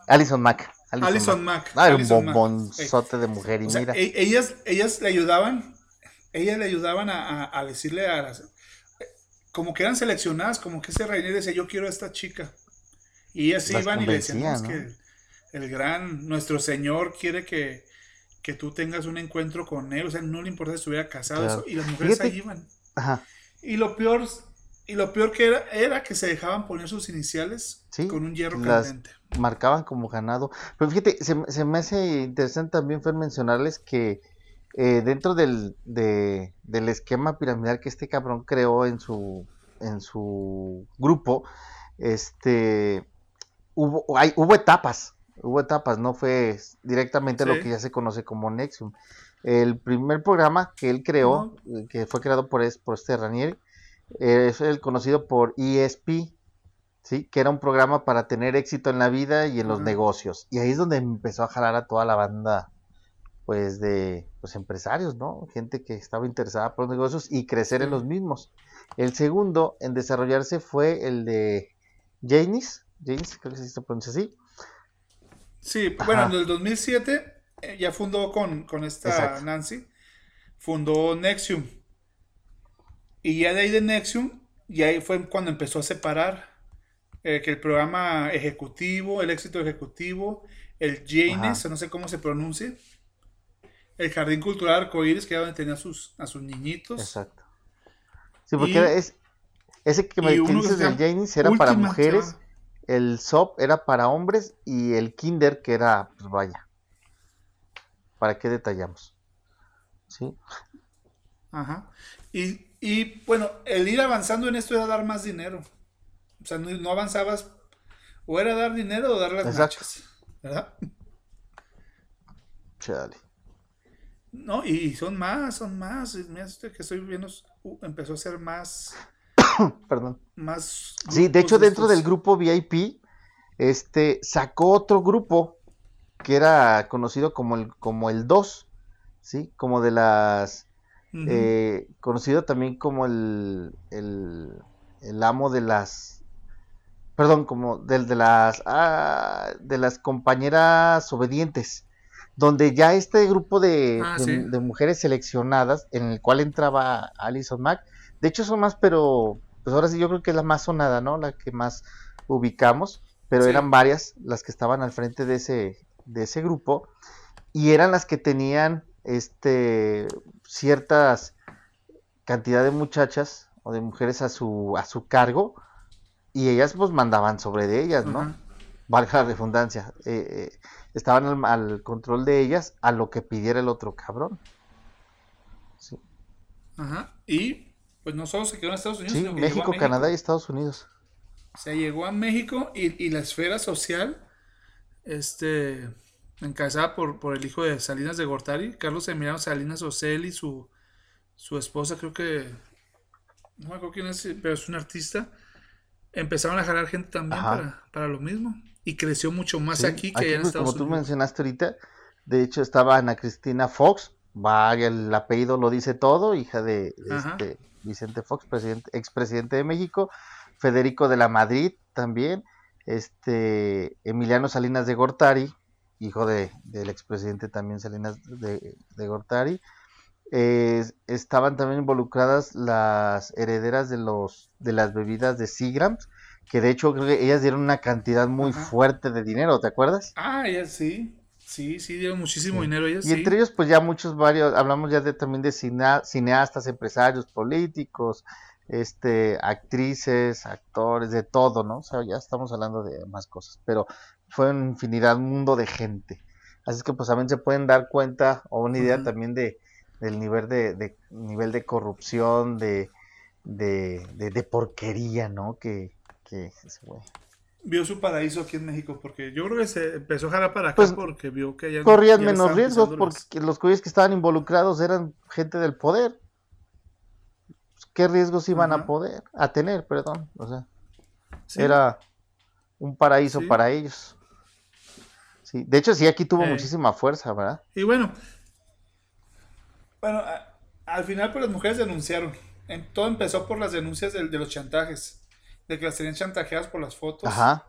[SPEAKER 3] Alison Mack.
[SPEAKER 2] Alison, Mack.
[SPEAKER 3] Ah, un bombonzote de mujer. Y mira.
[SPEAKER 2] E, ellas, ellas le ayudaban. Ellas le ayudaban a, decirle a las. Como que eran seleccionadas, como que ese Rainer decía: Yo quiero a esta chica. Y ellas iban y le decían: que el gran. Nuestro Señor quiere que, que tú tengas un encuentro con él. O sea, no le importa si estuviera casado. y las mujeres ahí iban. Ajá. Y lo peor y lo peor que era, era que se dejaban poner sus iniciales con un hierro candente.
[SPEAKER 3] Marcaban como ganado. Pero fíjate, se, me hace interesante también fue mencionarles que eh, dentro del, del esquema piramidal que este cabrón creó en su, en su grupo, este hubo, hay, hubo etapas, hubo etapas, no fue directamente lo que ya se conoce como Nexium. El primer programa que él creó, que fue creado por, por este Ranieri, es el conocido por ESP, ¿sí? que era un programa para tener éxito en la vida y en los negocios. Y ahí es donde empezó a jalar a toda la banda pues de pues, empresarios, ¿no? Gente que estaba interesada por los negocios y crecer en los mismos. El segundo en desarrollarse fue el de Janis, Janis, creo que se pronuncia así.
[SPEAKER 2] Sí, bueno, en el 2007 eh, ya fundó con, con esta Nancy, fundó Nexium, y ya de ahí de Nexium, y ahí fue cuando empezó a separar eh, que el programa ejecutivo, el éxito ejecutivo, el Janes, no sé cómo se pronuncia, el Jardín Cultural Arcoíris, que era donde tenía a sus, a sus niñitos.
[SPEAKER 3] Exacto. Sí, porque es, ese que me dices del Janes era para mujeres, el SOP era para hombres y el Kinder que era, pues vaya. ¿Para qué detallamos? ¿Sí?
[SPEAKER 2] Ajá. Y y bueno, el ir avanzando en esto era dar más dinero. O sea, no, avanzabas o era dar dinero o dar las Exacto. ¿verdad?
[SPEAKER 3] Chale.
[SPEAKER 2] No, y son más, son más. Mira, este que estoy viendo uh, empezó a ser más. (coughs)
[SPEAKER 3] Perdón.
[SPEAKER 2] Más.
[SPEAKER 3] Sí, de hecho, dentro del grupo VIP, este sacó otro grupo que era conocido como el, como el 2, ¿sí? Como de las eh, conocido también como el, el, amo de las, perdón, como del de las, ah, de las compañeras obedientes, donde ya este grupo de, ah, de, mujeres seleccionadas, en el cual entraba Alison Mack, de hecho son más, pero pues ahora sí yo creo que es la más sonada, ¿no? La que más ubicamos, pero eran varias las que estaban al frente de ese, de ese grupo y eran las que tenían este ciertas cantidad de muchachas o de mujeres a su a su cargo y ellas pues mandaban sobre de ellas, ¿no? Valga la redundancia. Eh, eh, estaban al, control de ellas a lo que pidiera el otro cabrón.
[SPEAKER 2] Sí. Ajá. Y pues no solo se quedó en Estados Unidos,
[SPEAKER 3] sí, México, Canadá y Estados Unidos.
[SPEAKER 2] O sea, llegó a México y, y la esfera social, este, encabezada por, por el hijo de Salinas de Gortari, Carlos Emiliano Salinas Ocelli, su, su esposa, creo que, no me acuerdo quién es, pero es un artista, empezaron a jalar gente también para, para, lo mismo. Y creció mucho más aquí que en
[SPEAKER 3] pues, Estados Como tú mencionaste ahorita, de hecho estaba Ana Cristina Fox, vaya, el apellido lo dice todo, hija de, este, Vicente Fox, presidente, expresidente de México, Federico de la Madrid también, este Emiliano Salinas de Gortari, hijo de, del expresidente también Salinas de, Gortari. estaban también involucradas las herederas de los de las bebidas de Seagrams, que de hecho creo que ellas dieron una cantidad muy fuerte de dinero, ¿te acuerdas?
[SPEAKER 2] Ah, ellas sí. Sí, sí, dieron muchísimo dinero ellas.
[SPEAKER 3] Y entre ellos, pues ya muchos, varios, hablamos ya de también de cineastas, empresarios, políticos, este, actrices, actores, de todo, ¿no? O sea, ya estamos hablando de más cosas, pero fue una infinidad, un mundo de gente. Así que pues también se pueden dar cuenta o una idea también de del nivel de, de, nivel de corrupción, de, de, de, porquería, ¿no? Que, que
[SPEAKER 2] Vio su paraíso aquí en México, porque yo creo que se empezó a jalar para acá pues, porque vio que
[SPEAKER 3] ya corrían menos riesgos porque los cuyos que estaban involucrados eran gente del poder qué riesgos iban a poder, a tener, perdón. O sea, era un paraíso para ellos. Sí, de hecho, sí, aquí tuvo eh. muchísima fuerza, ¿verdad?
[SPEAKER 2] Y bueno, bueno, al final pues las mujeres denunciaron. todo empezó por las denuncias de, los chantajes, de que las tenían chantajeadas por las fotos. Ajá.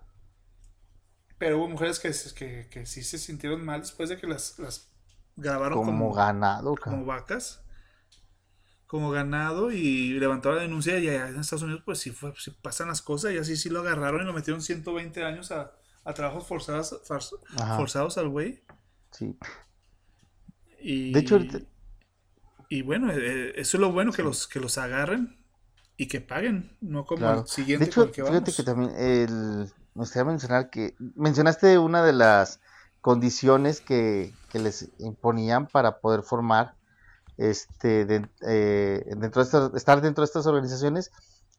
[SPEAKER 2] Pero hubo mujeres que, que, que sí se sintieron mal después de que las, las grabaron
[SPEAKER 3] como, ganado,
[SPEAKER 2] como vacas como ganado y levantó la denuncia y allá en Estados Unidos pues sí, fue, pasan las cosas y así sí lo agarraron y lo metieron 120 años a, trabajos forzados, forzados al güey. Sí. Y, de hecho, y bueno, eh, eso es lo bueno que los que los agarren y que paguen, no como el siguiente.
[SPEAKER 3] De hecho, fíjate que también el, me gustaría mencionar que mencionaste una de las condiciones que, que les imponían para poder formar este, eh, dentro de estar dentro de estas organizaciones,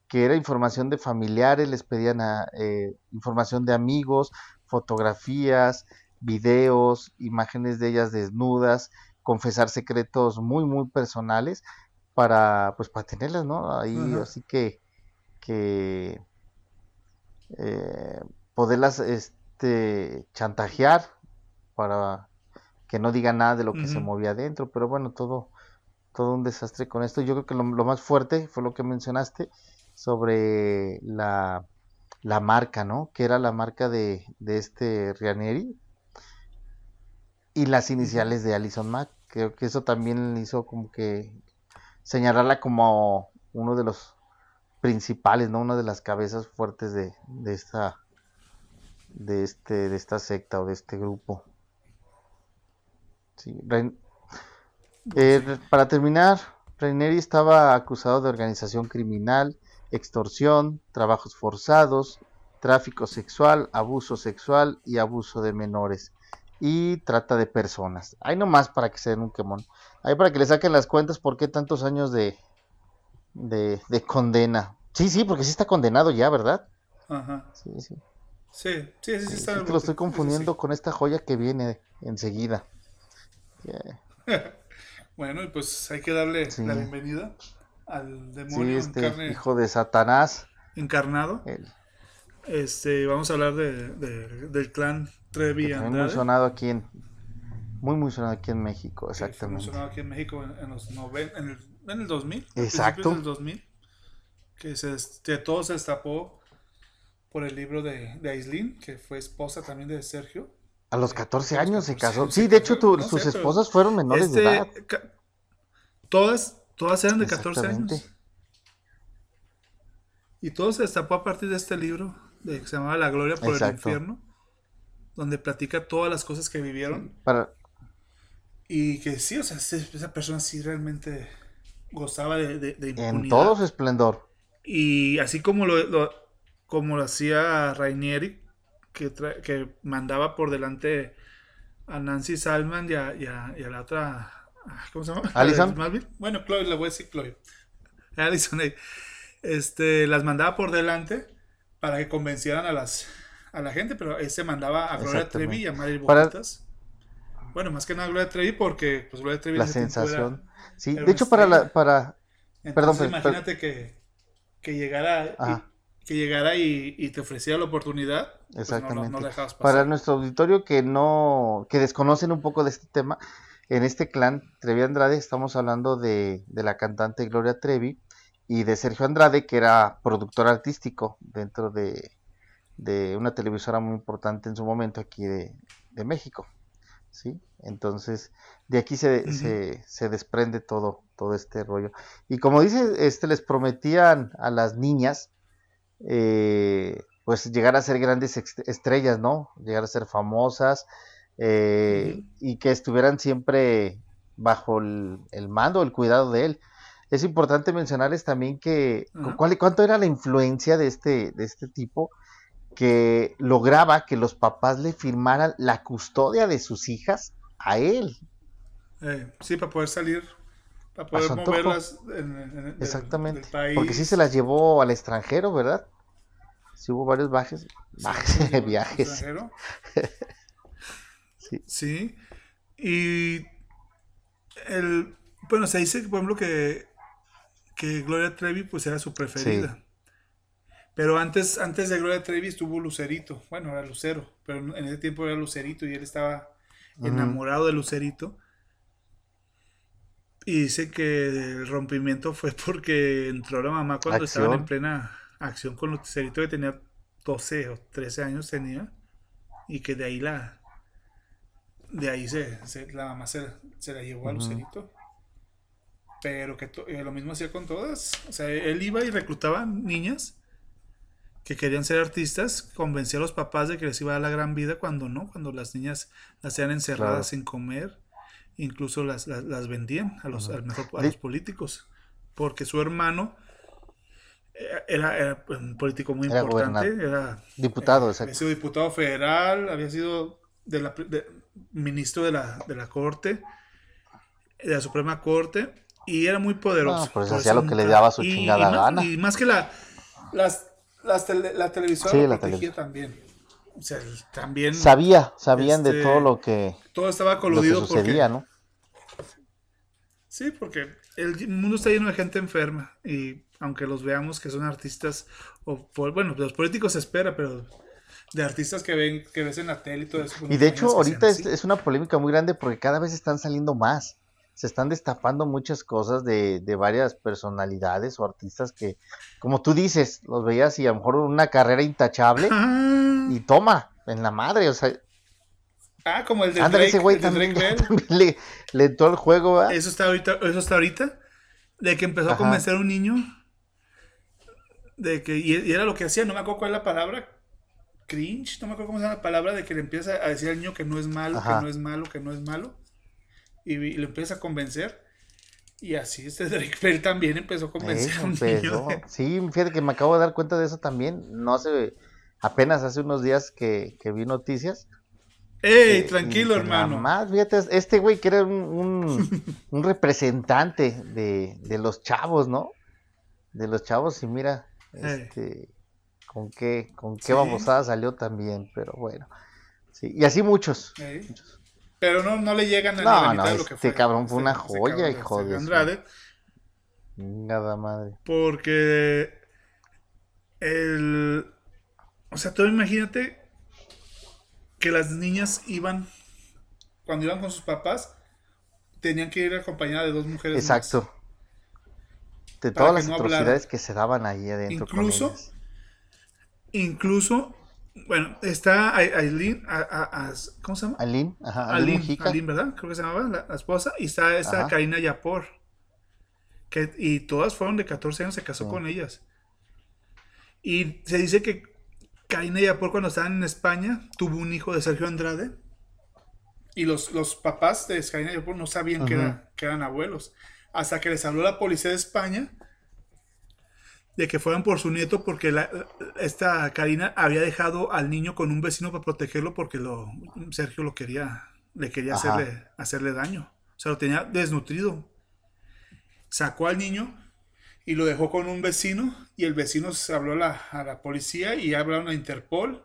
[SPEAKER 3] que era información de familiares, les pedían eh, información de amigos, fotografías, videos, imágenes de ellas desnudas, confesar secretos muy, muy personales para, pues, para tenerlas, ¿no? Ahí, así que, que eh, poderlas este, chantajear para que no digan nada de lo que se movía adentro, pero bueno, todo, todo un desastre con esto. Yo creo que lo, más fuerte fue lo que mencionaste sobre la, la marca, ¿no? Que era la marca de, de este Rianeri y las iniciales de Alison Mack. Creo que eso también hizo como que señalarla como uno de los principales, ¿no? Una de las cabezas fuertes de, de esta de este de esta secta o de este grupo. Sí, eh, para terminar, Raineri estaba acusado de organización criminal, extorsión, trabajos forzados, tráfico sexual, abuso sexual y abuso de menores y trata de personas. Hay nomás para que se den un quemón. Hay para que le saquen las cuentas por qué tantos años de, de, condena. Sí, sí, porque sí está condenado ya, ¿verdad?
[SPEAKER 2] Ajá.
[SPEAKER 3] Sí, sí.
[SPEAKER 2] Sí, sí, sí, está.
[SPEAKER 3] lo estoy confundiendo con esta joya que viene enseguida. (laughs)
[SPEAKER 2] Bueno, y pues hay que darle la bienvenida al demonio
[SPEAKER 3] este hijo de Satanás
[SPEAKER 2] encarnado. Este, vamos a hablar de, del clan Trevi
[SPEAKER 3] Muy sonado aquí en muy muy sonado aquí en México, exactamente.
[SPEAKER 2] Muy sonado aquí en México en, los noven, en, el, en el 2000,
[SPEAKER 3] Exacto.
[SPEAKER 2] del 2000, que se que todo se destapó por el libro de, de Aislinn, que fue esposa también de Sergio.
[SPEAKER 3] A los 14 años se casó. Sí, de hecho sus esposas fueron menores de este, edad.
[SPEAKER 2] Todas, todas eran de 14 años. Y todo se destapó a partir de este libro de, que se llamaba La Gloria por el Infierno, donde platica todas las cosas que vivieron.
[SPEAKER 3] para...
[SPEAKER 2] Y que sí, o sea, esa persona sí realmente gozaba de, de,
[SPEAKER 3] En todo su esplendor.
[SPEAKER 2] Y así como lo, como lo hacía Rainieri, que, que mandaba por delante a Nancy Salman y a, y a, la otra. Ah, ¿Cómo se llama? (laughs)
[SPEAKER 3] Alison.
[SPEAKER 2] Bueno, Chloe, le voy a decir Chloe. Alison, este, las mandaba por delante para que convencieran a las a la gente, pero ese mandaba a Gloria Trevi y a Mary Boquitas. Bueno, más que nada Gloria Trevi porque pues Gloria Trevi
[SPEAKER 3] la sensación. sí, de hecho para la para
[SPEAKER 2] Perdón, imagínate que que llegara y, que llegara y, te ofreciera la oportunidad.
[SPEAKER 3] Pues, Exactamente. Para nuestro auditorio que no que desconocen un poco de este tema, en este clan Trevi Andrade estamos hablando de, de la cantante Gloria Trevi y de Sergio Andrade, que era productor artístico dentro de, de una televisora muy importante en su momento aquí de, de México. ¿Sí? Entonces, de aquí se, se, se, desprende todo, todo este rollo. Y como dice, este, les prometían a las niñas, eh, pues llegar a ser grandes estrellas, ¿no? Llegar a ser famosas eh, y que estuvieran siempre bajo el, el mando, el cuidado de él es importante mencionarles también que cuánto era la influencia de este, de este tipo que lograba que los papás le firmaran la custodia de sus hijas a él.
[SPEAKER 2] Eh, sí, para poder salir, para poder moverlas en,
[SPEAKER 3] Exactamente. Porque sí se las llevó al extranjero, ¿verdad? Sí hubo varios viajes, viajes. (laughs)
[SPEAKER 2] sí. sí. Y el, bueno, se dice, por ejemplo, que que Gloria Trevi pues era su preferida. Pero antes, antes de Gloria Trevi estuvo Lucerito. Bueno, era Lucero, pero en ese tiempo era Lucerito y él estaba enamorado de Lucerito. Y dice que el rompimiento fue porque entró la mamá cuando estaban en plena acción con Lucerito, que tenía 12 o 13 años tenía. Y que de ahí la. De ahí se, la mamá se, la llevó a Lucerito pero que eh, lo mismo hacía con todas. O sea, él iba y reclutaba niñas que querían ser artistas, convencía a los papás de que les iba a dar la gran vida cuando no, cuando las niñas las hacían encerradas sin comer, incluso las, las, vendían a los, mejor, a los políticos, porque su hermano eh, era, un político muy importante, era
[SPEAKER 3] diputado,
[SPEAKER 2] eh, había sido diputado federal, había sido de la, ministro de la, de la corte, de la Suprema Corte, y era muy poderoso.
[SPEAKER 3] No, pues hacía lo que le daba su chingada gana.
[SPEAKER 2] Y más que la, las, las la televisora la protegía también. O sea, también.
[SPEAKER 3] Sabía, sabían de este, todo lo que.
[SPEAKER 2] Todo estaba coludido.
[SPEAKER 3] sucedía, ¿no?
[SPEAKER 2] Sí, porque el mundo está lleno de gente enferma. Y aunque los veamos que son artistas, o bueno, los políticos se espera, pero de artistas que ven, que ves en la tele y todo eso.
[SPEAKER 3] Pues y de hecho, ahorita es, es, una polémica muy grande porque cada vez están saliendo más se están destapando muchas cosas de, de, varias personalidades o artistas que, como tú dices, los veías y a lo mejor una carrera intachable y toma, en la madre, o sea.
[SPEAKER 2] Ah, como el de Drake, ese güey (laughs)
[SPEAKER 3] también, le, le entró el juego,
[SPEAKER 2] Eso está ahorita, eso está ahorita, de que empezó a convencer a un niño, de que, y, era lo que hacía, no me acuerdo cuál es la palabra, cringe, no me acuerdo cómo se llama la palabra, de que le empieza a decir al niño que no es malo, que no es malo, que no es malo y, lo empieza a convencer. Y así este (laughs) Drake Bell también empezó a convencer a un niño
[SPEAKER 3] Sí, fíjate que me acabo de dar cuenta de eso también. No hace, apenas hace unos días que, vi noticias.
[SPEAKER 2] ¡Ey, tranquilo, hermano!
[SPEAKER 3] Más, fíjate, este güey que era un, (laughs) un, representante de, de, los chavos, ¿no? De los chavos, y mira, este, con qué, con qué babosada salió también, pero bueno. Sí, y así muchos. muchos.
[SPEAKER 2] Pero no, no le llegan a
[SPEAKER 3] la mitad de lo que este fue. Este cabrón fue una joya, hijo de
[SPEAKER 2] Andrade.
[SPEAKER 3] Nada madre.
[SPEAKER 2] Porque el. O sea, tú imagínate que las niñas iban. Cuando iban con sus papás, tenían que ir acompañadas de dos mujeres.
[SPEAKER 3] Exacto. de todas las atrocidades que se daban ahí adentro.
[SPEAKER 2] Incluso. Incluso bueno, está Aileen, ¿cómo se llama?
[SPEAKER 3] Aileen, ajá,
[SPEAKER 2] Aileen, ¿verdad? Creo que se llamaba la, esposa. Y está esta Karina Yapor. Que, y todas fueron de 14 años, se casó con ellas. Y se dice que Karina Yapor, cuando estaban en España, tuvo un hijo de Sergio Andrade. Y los, los papás de Karina Diop no sabían que, que eran abuelos. Hasta que les habló la policía de España de que fueran por su nieto porque la, esta Karina había dejado al niño con un vecino para protegerlo porque lo, Sergio lo quería, le quería hacerle, hacerle daño. O sea, lo tenía desnutrido. Sacó al niño y lo dejó con un vecino y el vecino se habló a la, a la policía y hablaron a Interpol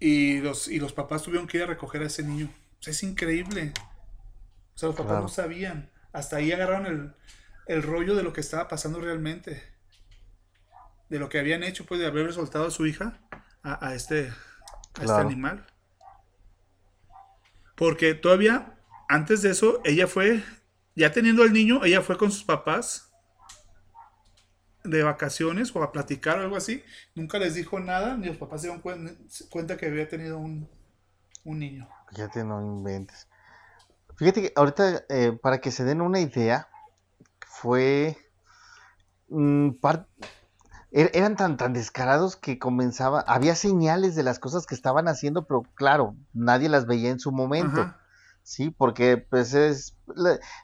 [SPEAKER 2] y los, y los papás tuvieron que ir a recoger a ese niño. es increíble. O sea, los papás no sabían. Hasta ahí agarraron el, el rollo de lo que estaba pasando realmente de lo que habían hecho, pues de haber soltado a su hija a, este, a este animal. Porque todavía, antes de eso, ella fue, ya teniendo al niño, ella fue con sus papás de vacaciones o a platicar o algo así. Nunca les dijo nada, ni los papás se dieron cuenta que había tenido un, niño.
[SPEAKER 3] Ya te no inventes. Fíjate que ahorita, eh, para que se den una idea, fue mm, Er, eran tan, tan descarados que comenzaba, había señales de las cosas que estaban haciendo, pero claro, nadie las veía en su momento. Sí, porque pues es,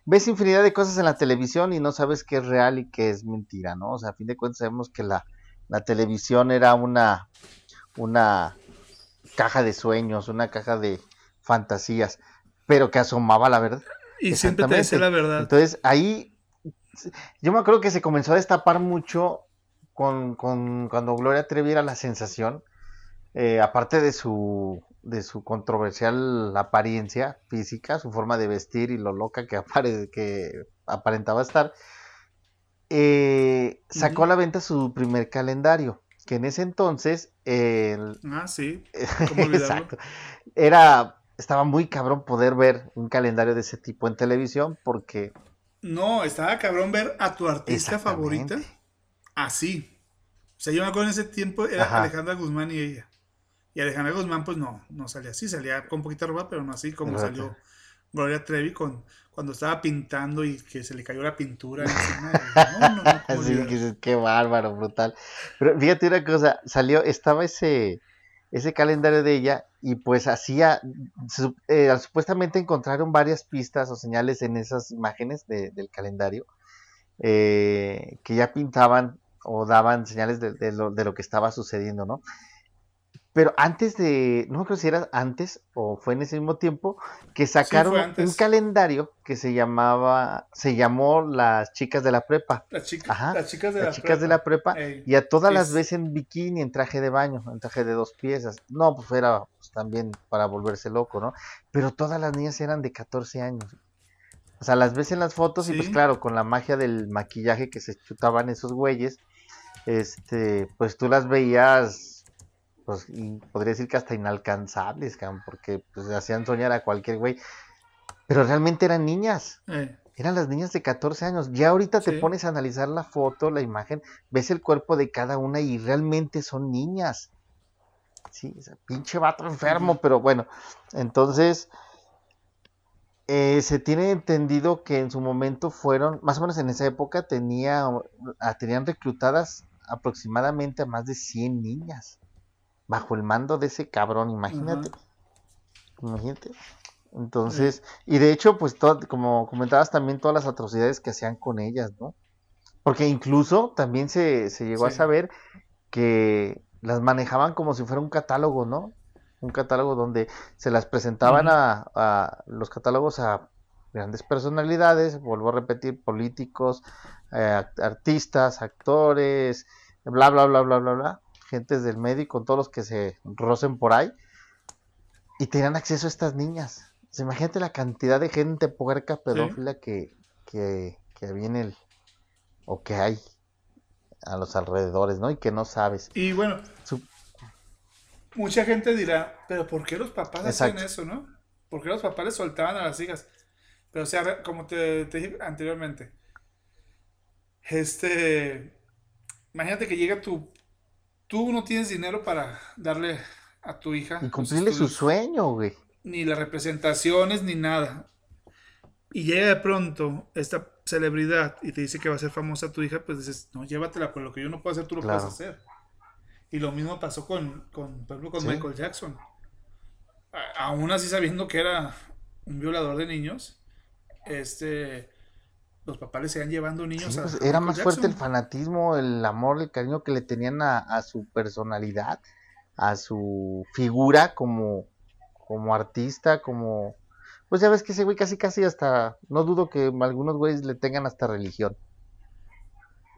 [SPEAKER 3] ves infinidad de cosas en la televisión y no sabes qué es real y qué es mentira, ¿no? O sea, a fin de cuentas sabemos que la, la televisión era una, una caja de sueños, una caja de fantasías, pero que asomaba la verdad.
[SPEAKER 2] Y siempre te decía la verdad.
[SPEAKER 3] Entonces ahí, yo me acuerdo que se comenzó a destapar mucho con, con, cuando Gloria Trevi era la sensación, eh, aparte de su, de su controversial apariencia física, su forma de vestir y lo loca que, (laughs) que aparentaba estar, eh, sacó a la venta su primer calendario, que en ese entonces...
[SPEAKER 2] ah, sí. (laughs)
[SPEAKER 3] exacto. Era, estaba muy cabrón poder ver un calendario de ese tipo en televisión porque...
[SPEAKER 2] No, estaba cabrón ver a tu artista favorita así. O sea, yo me acuerdo en ese tiempo era Alejandra Guzmán y ella. Y Alejandra Guzmán, pues no, no salía así, salía con poquita ropa, pero no así como salió Gloria Trevi con, cuando estaba pintando y que se le cayó la pintura (laughs) encima.
[SPEAKER 3] no, no, no, sí, qué bárbaro, brutal. Pero fíjate una cosa, salió, estaba ese, ese calendario de ella y pues hacía, eh, supuestamente encontraron varias pistas o señales en esas imágenes del calendario eh, que ya pintaban o daban señales de, lo, de, lo, que estaba sucediendo, ¿no? Pero antes de, no creo si era antes o fue en ese mismo tiempo, que sacaron un calendario que se llamaba, se llamó Las Chicas de la Prepa.
[SPEAKER 2] Las, chicas de
[SPEAKER 3] las chicas de la Prepa. y a todas las ves en bikini, en traje de baño, en traje de dos piezas. No, pues era pues, también para volverse loco, ¿no? Pero todas las niñas eran de 14 años. O sea, las ves en las fotos y pues claro, con la magia del maquillaje que se chutaban esos güeyes, este, pues tú las veías, pues podría decir que hasta inalcanzables, porque pues hacían soñar a cualquier güey. Pero realmente eran niñas. Eh. Eran las niñas de 14 años. Ya ahorita te pones a analizar la foto, la imagen, ves el cuerpo de cada una y realmente son niñas. Sí, pinche vato enfermo, pero bueno. Entonces, eh, se tiene entendido que en su momento fueron, más o menos en esa época, tenía, tenían reclutadas aproximadamente a más de 100 niñas bajo el mando de ese cabrón, imagínate. Imagínate. Entonces, y de hecho, pues como comentabas también todas las atrocidades que hacían con ellas, ¿no? Porque incluso también se, se llegó a saber que las manejaban como si fuera un catálogo, ¿no? un catálogo donde se las presentaban a, los catálogos a grandes personalidades, vuelvo a repetir, políticos, eh, artistas, actores, bla, bla, bla, bla, bla, bla, gentes del medio con todos los que se rocen por ahí, y tenían acceso a estas niñas. imagínate la cantidad de gente puerca pedófila que, que, que había en el, o que hay a los alrededores, ¿no? Y que no sabes.
[SPEAKER 2] Y bueno, mucha gente dirá, pero ¿por qué los papás hacen eso, no? ¿Por qué los papás les soltaban a las hijas? Pero o sea, como te, dije anteriormente, este, imagínate que llega tu, tú no tienes dinero para darle a tu hija.
[SPEAKER 3] Y cumplirle su sueño, güey.
[SPEAKER 2] Ni las representaciones, ni nada. Y llega de pronto esta celebridad y te dice que va a ser famosa tu hija, pues dices, no, llévatela, por lo que yo no puedo hacer, tú lo puedes hacer. Y lo mismo pasó con, con, con Michael Jackson. aún así sabiendo que era un violador de niños, este, los papás le seguían llevando niños a,
[SPEAKER 3] pues, Era más fuerte el fanatismo, el amor, el cariño que le tenían a, su personalidad, a su figura como, como artista, como... Pues ya ves que ese güey casi casi hasta, no dudo que algunos güeyes le tengan hasta religión.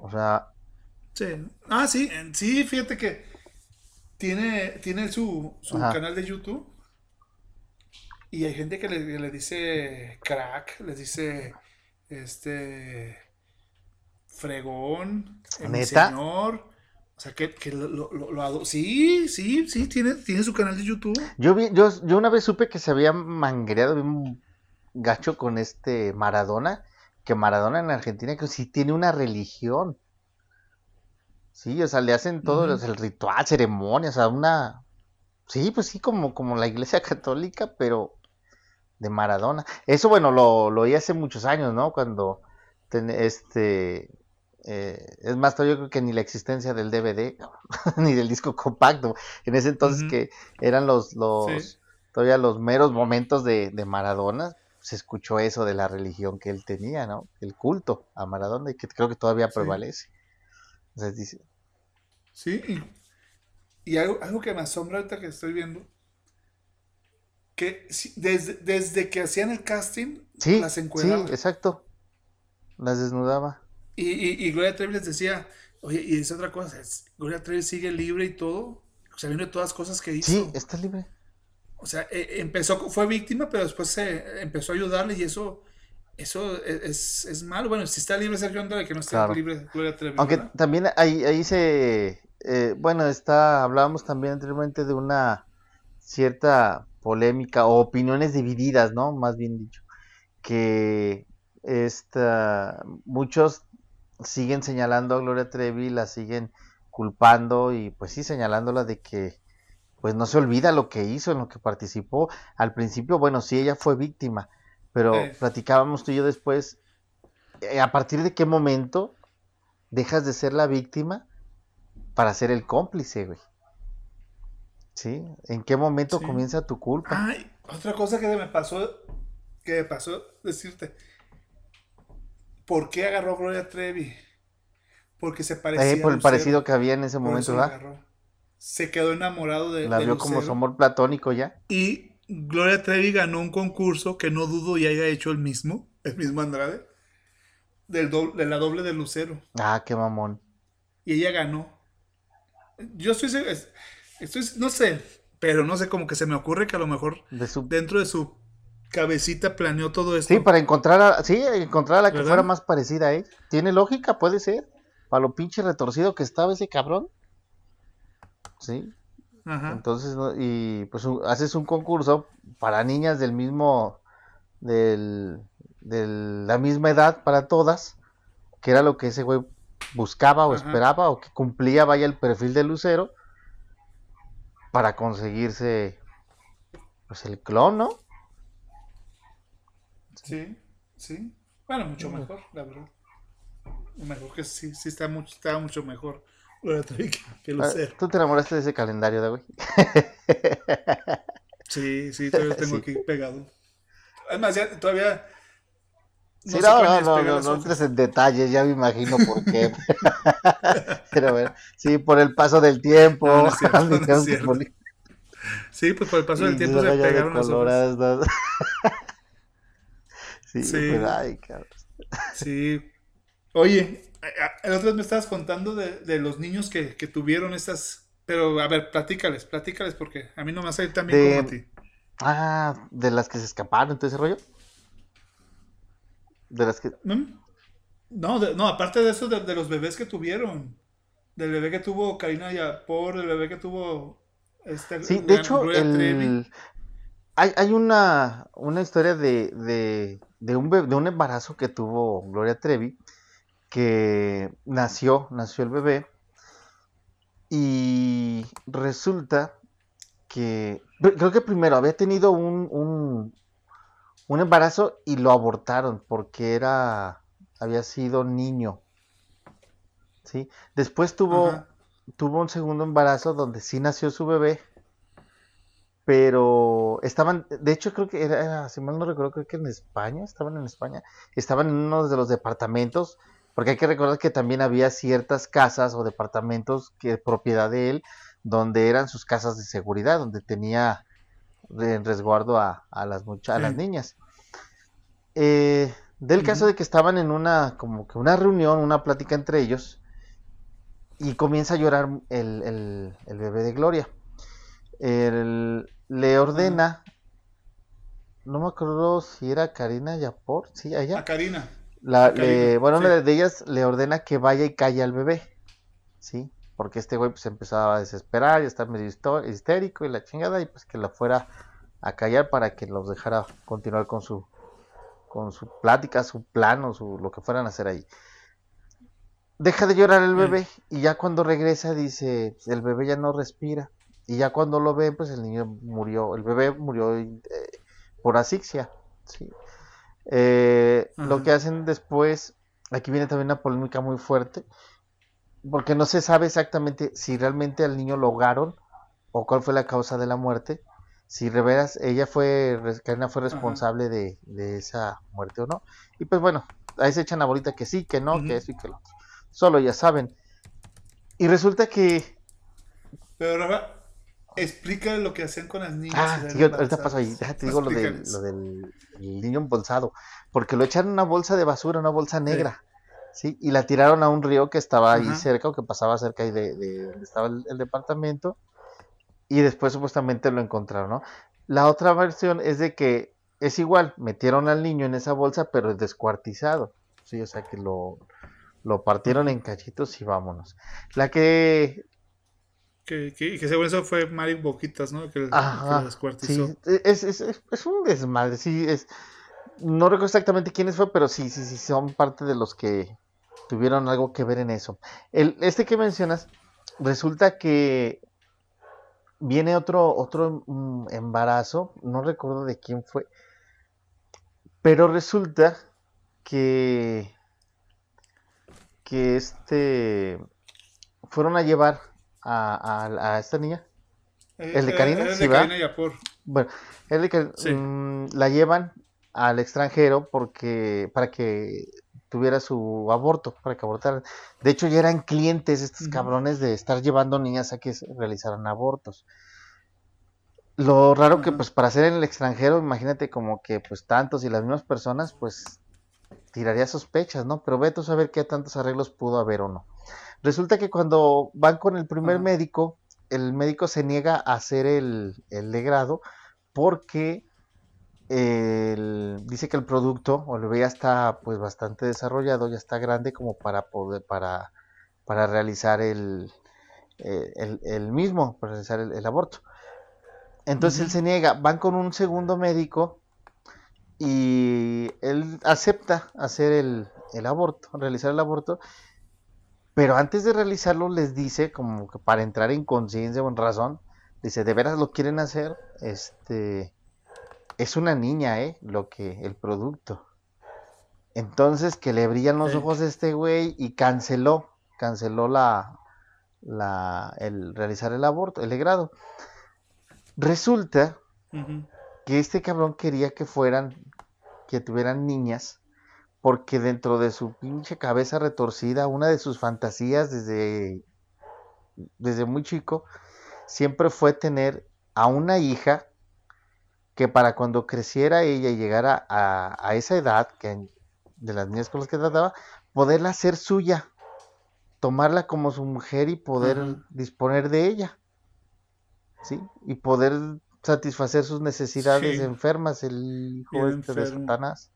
[SPEAKER 3] O sea...
[SPEAKER 2] Sí. Ah, sí, sí, fíjate que tiene, tiene su, su canal de YouTube y hay gente que le, dice crack, les dice este fregón, mi señor. O sea, que, lo, lo, Sí, sí, sí, tiene, tiene su canal de YouTube.
[SPEAKER 3] Yo, vi, yo, yo una vez supe que se había manguereado un gacho con este Maradona, que Maradona en Argentina que sí tiene una religión. Sí, o sea, le hacen todo el ritual, ceremonia, o sea, una... Sí, pues sí, como, como la iglesia (laughs) católica, pero de Maradona. Eso, bueno, lo, lo oí hace muchos años, ¿no? Cuando, este, eh, es más, yo creo que ni la existencia del DVD, (laughs) ni del disco compacto, en ese entonces que eran los, los, todavía los meros momentos de, de, Maradona, se escuchó eso de la religión que él tenía, ¿no? El culto a Maradona y que creo que todavía prevalece. dice...
[SPEAKER 2] Sí, y, algo, algo que me asombra ahorita que estoy viendo que desde, desde que hacían el casting,
[SPEAKER 3] las encuadraba. Sí, exacto. Las desnudaba.
[SPEAKER 2] Y, y, Gloria Trevi les decía, oye, y es otra cosa, Gloria Trevi sigue libre y todo, o sea, viendo todas las cosas que hizo.
[SPEAKER 3] Sí, está libre.
[SPEAKER 2] O sea, e, empezó, fue víctima, pero después se empezó a ayudarle y eso, eso e, es, es malo. Bueno, si está libre Sergio Andrade, que no está libre Gloria Trevi.
[SPEAKER 3] Aunque también ahí, ahí se, eh, bueno, está, hablábamos también anteriormente de una cierta polémica o opiniones divididas, ¿no? Más bien dicho, que esta, muchos siguen señalando a Gloria Trevi, la siguen culpando y pues sí señalándola de que pues no se olvida lo que hizo, en lo que participó. Al principio, bueno, sí, ella fue víctima, pero platicábamos tú y yo después, eh, ¿a partir de qué momento dejas de ser la víctima para ser el cómplice, güey? ¿Sí? ¿En qué momento comienza tu culpa?
[SPEAKER 2] Ay, otra cosa que me pasó, que me pasó decirte. ¿Por qué agarró Gloria Trevi? Porque se parecía.
[SPEAKER 3] Eh, por el parecido que había en ese momento, ¿verdad?
[SPEAKER 2] Se quedó enamorado de.
[SPEAKER 3] La vio como su amor platónico ya.
[SPEAKER 2] Y Gloria Trevi ganó un concurso que no dudo y haya hecho el mismo, (laughs) el mismo Andrade, del de la doble de Lucero.
[SPEAKER 3] Ah, qué mamón.
[SPEAKER 2] Y ella ganó. Yo estoy esto es, no sé, pero no sé, como que se me ocurre que a lo mejor dentro de su cabecita planeó todo esto.
[SPEAKER 3] Sí, para encontrar a, sí, encontrar a la que fuera más parecida a él. Tiene lógica, puede ser. Para lo pinche retorcido que estaba ese cabrón. Sí. Ajá. Entonces, y pues haces un concurso para niñas del mismo, del, de la misma edad para todas, que era lo que ese güey buscaba o esperaba o que cumplía, vaya, el perfil de Lucero para conseguirse pues el clon, ¿no?
[SPEAKER 2] Sí, sí. Bueno, mucho mejor, la verdad. Mejor que sí, sí está mucho, está mucho mejor que, lo ah.
[SPEAKER 3] ¿Tú te enamoraste de ese calendario, güey?
[SPEAKER 2] sí, sí, todavía (laughs) lo tengo aquí pegado. Además, ya todavía
[SPEAKER 3] no, sí, no, no, no, no, no entres en detalles, ya me imagino por qué. (laughs) Pero bueno, sí, por el paso del tiempo. No, (laughs)
[SPEAKER 2] sí, pues por el paso del tiempo se pegaron las horas. (laughs)
[SPEAKER 3] sí, sí. Pues, ay, cabrón.
[SPEAKER 2] Sí. Oye, el otro día me estabas contando de, de los niños que, que, tuvieron estas. Pero a ver, platícales, platícales, porque a mí no me tan bien como a ti.
[SPEAKER 3] Ah, de las que se escaparon, todo ese rollo. De las que.
[SPEAKER 2] No, no, aparte de eso, de, los bebés que tuvieron. Del bebé que tuvo Karina Yapor, del bebé que tuvo. Este,
[SPEAKER 3] sí, de hecho, el... hay, hay una, una historia de, de, de, un de un embarazo que tuvo Gloria Trevi, que nació, nació el bebé, y resulta que, creo que primero había tenido un, un embarazo y lo abortaron porque era había sido niño. ¿Sí? Después tuvo tuvo un segundo embarazo donde sí nació su bebé. pero estaban, de hecho creo que era, si mal no recuerdo, creo que en España, estaban en España, estaban en uno de los departamentos, porque hay que recordar que también había ciertas casas o departamentos que propiedad de él, donde eran sus casas de seguridad, donde tenía en resguardo a, las, a las niñas. Eh, del caso de que estaban en una, como que una reunión, una plática entre ellos, y comienza a llorar el, el bebé de Gloria le ordena, no me acuerdo si era Karina Yapor, sí, ella.
[SPEAKER 2] A Karina.
[SPEAKER 3] La, bueno, una de ellas le ordena que vaya y calle al bebé, ¿sí? Porque este güey pues empezaba a desesperar y a estar medio histérico y la chingada y pues que la fuera a callar para que los dejara continuar con su con su plática, su plan o su, lo que fueran a hacer ahí. Deja de llorar el bebé y ya cuando regresa dice, el bebé ya no respira. Y ya cuando lo ven, pues el niño murió, el bebé murió eh, por asfixia. ¿sí? Eh, lo que hacen después, aquí viene también una polémica muy fuerte, porque no se sabe exactamente si realmente al niño lo ahogaron o cuál fue la causa de la muerte. Si Reveras, ella fue, Karina fue responsable de, esa muerte o no. Y pues bueno, ahí se echan la bolita que sí, que no, que eso y que lo otro. Solo ya saben. Y resulta que...
[SPEAKER 2] Pero Explica lo que hacían con las niñas.
[SPEAKER 3] Ah, sí, ahorita paso ahí. Déjate digo lo, lo del niño embolsado. Porque lo echaron en una bolsa de basura, una bolsa negra. Sí. Y la tiraron a un río que estaba ahí cerca o que pasaba cerca ahí de, donde estaba el, departamento. Y después supuestamente lo encontraron, ¿no? La otra versión es de que es igual, metieron al niño en esa bolsa, pero es descuartizado. Sí, o sea que lo, lo partieron en cachitos y vámonos. La que
[SPEAKER 2] que, que, que según eso fue Mari Boquitas, ¿no? Que, Ajá, descuartizó.
[SPEAKER 3] Sí, es, es, es, un desmadre, sí, es... No recuerdo exactamente quiénes fue, pero sí, sí, sí, son parte de los que tuvieron algo que ver en eso. El, este que mencionas, resulta que viene otro, otro mm, embarazo, no recuerdo de quién fue, pero resulta que, que este, fueron a llevar a, a, esta niña. Eh, el de Karina,
[SPEAKER 2] el, de
[SPEAKER 3] Bueno, el de mm, la llevan al extranjero porque para que tuviera su aborto, para que abortaran. De hecho, ya eran clientes estos cabrones de estar llevando niñas a que realizaran abortos. Lo raro que pues para hacer en el extranjero, imagínate como que pues tantos y las mismas personas, pues tiraría sospechas, ¿no? Pero vete a saber qué tantos arreglos pudo haber o no. Resulta que cuando van con el primer médico, el médico se niega a hacer el, el degrado porque dice que el producto o el bebé ya está pues bastante desarrollado, ya está grande como para poder, para, para realizar el, eh, el, mismo, para realizar el, aborto. Entonces él se niega, van con un segundo médico y él acepta hacer el, el aborto, realizar el aborto pero antes de realizarlo les dice, como que para entrar en conciencia o en razón, dice, ¿de veras lo quieren hacer? Este, es una niña, ¿eh? Lo que, el producto. Entonces que le brillan los ojos a este güey y canceló, canceló la, la, el realizar el aborto, el legrado. Resulta que este cabrón quería que fueran, que tuvieran niñas porque dentro de su pinche cabeza retorcida, una de sus fantasías desde, desde muy chico, siempre fue tener a una hija que para cuando creciera ella y llegara a, esa edad, que de las niñas con las que trataba, poderla hacer suya, tomarla como su mujer y poder disponer de ella, ¿sí? Y poder satisfacer sus necesidades enfermas, el hijo este de Satanás.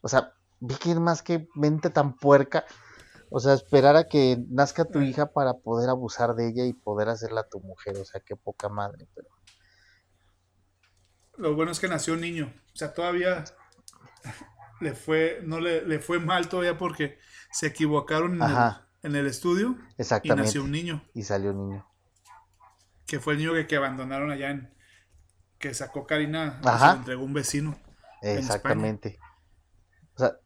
[SPEAKER 3] O sea, vi que es más que mente tan puerca. O sea, esperar a que nazca tu hija para poder abusar de ella y poder hacerla tu mujer. O sea, qué poca madre, pero.
[SPEAKER 2] Lo bueno es que nació un niño. O sea, todavía le fue, no le, fue mal todavía porque se equivocaron en, el, estudio.
[SPEAKER 3] Exactamente.
[SPEAKER 2] Y nació un niño.
[SPEAKER 3] Y salió un niño.
[SPEAKER 2] Que fue el niño que, abandonaron allá en. Que sacó Karina. Se lo entregó un vecino.
[SPEAKER 3] Exactamente. O sea,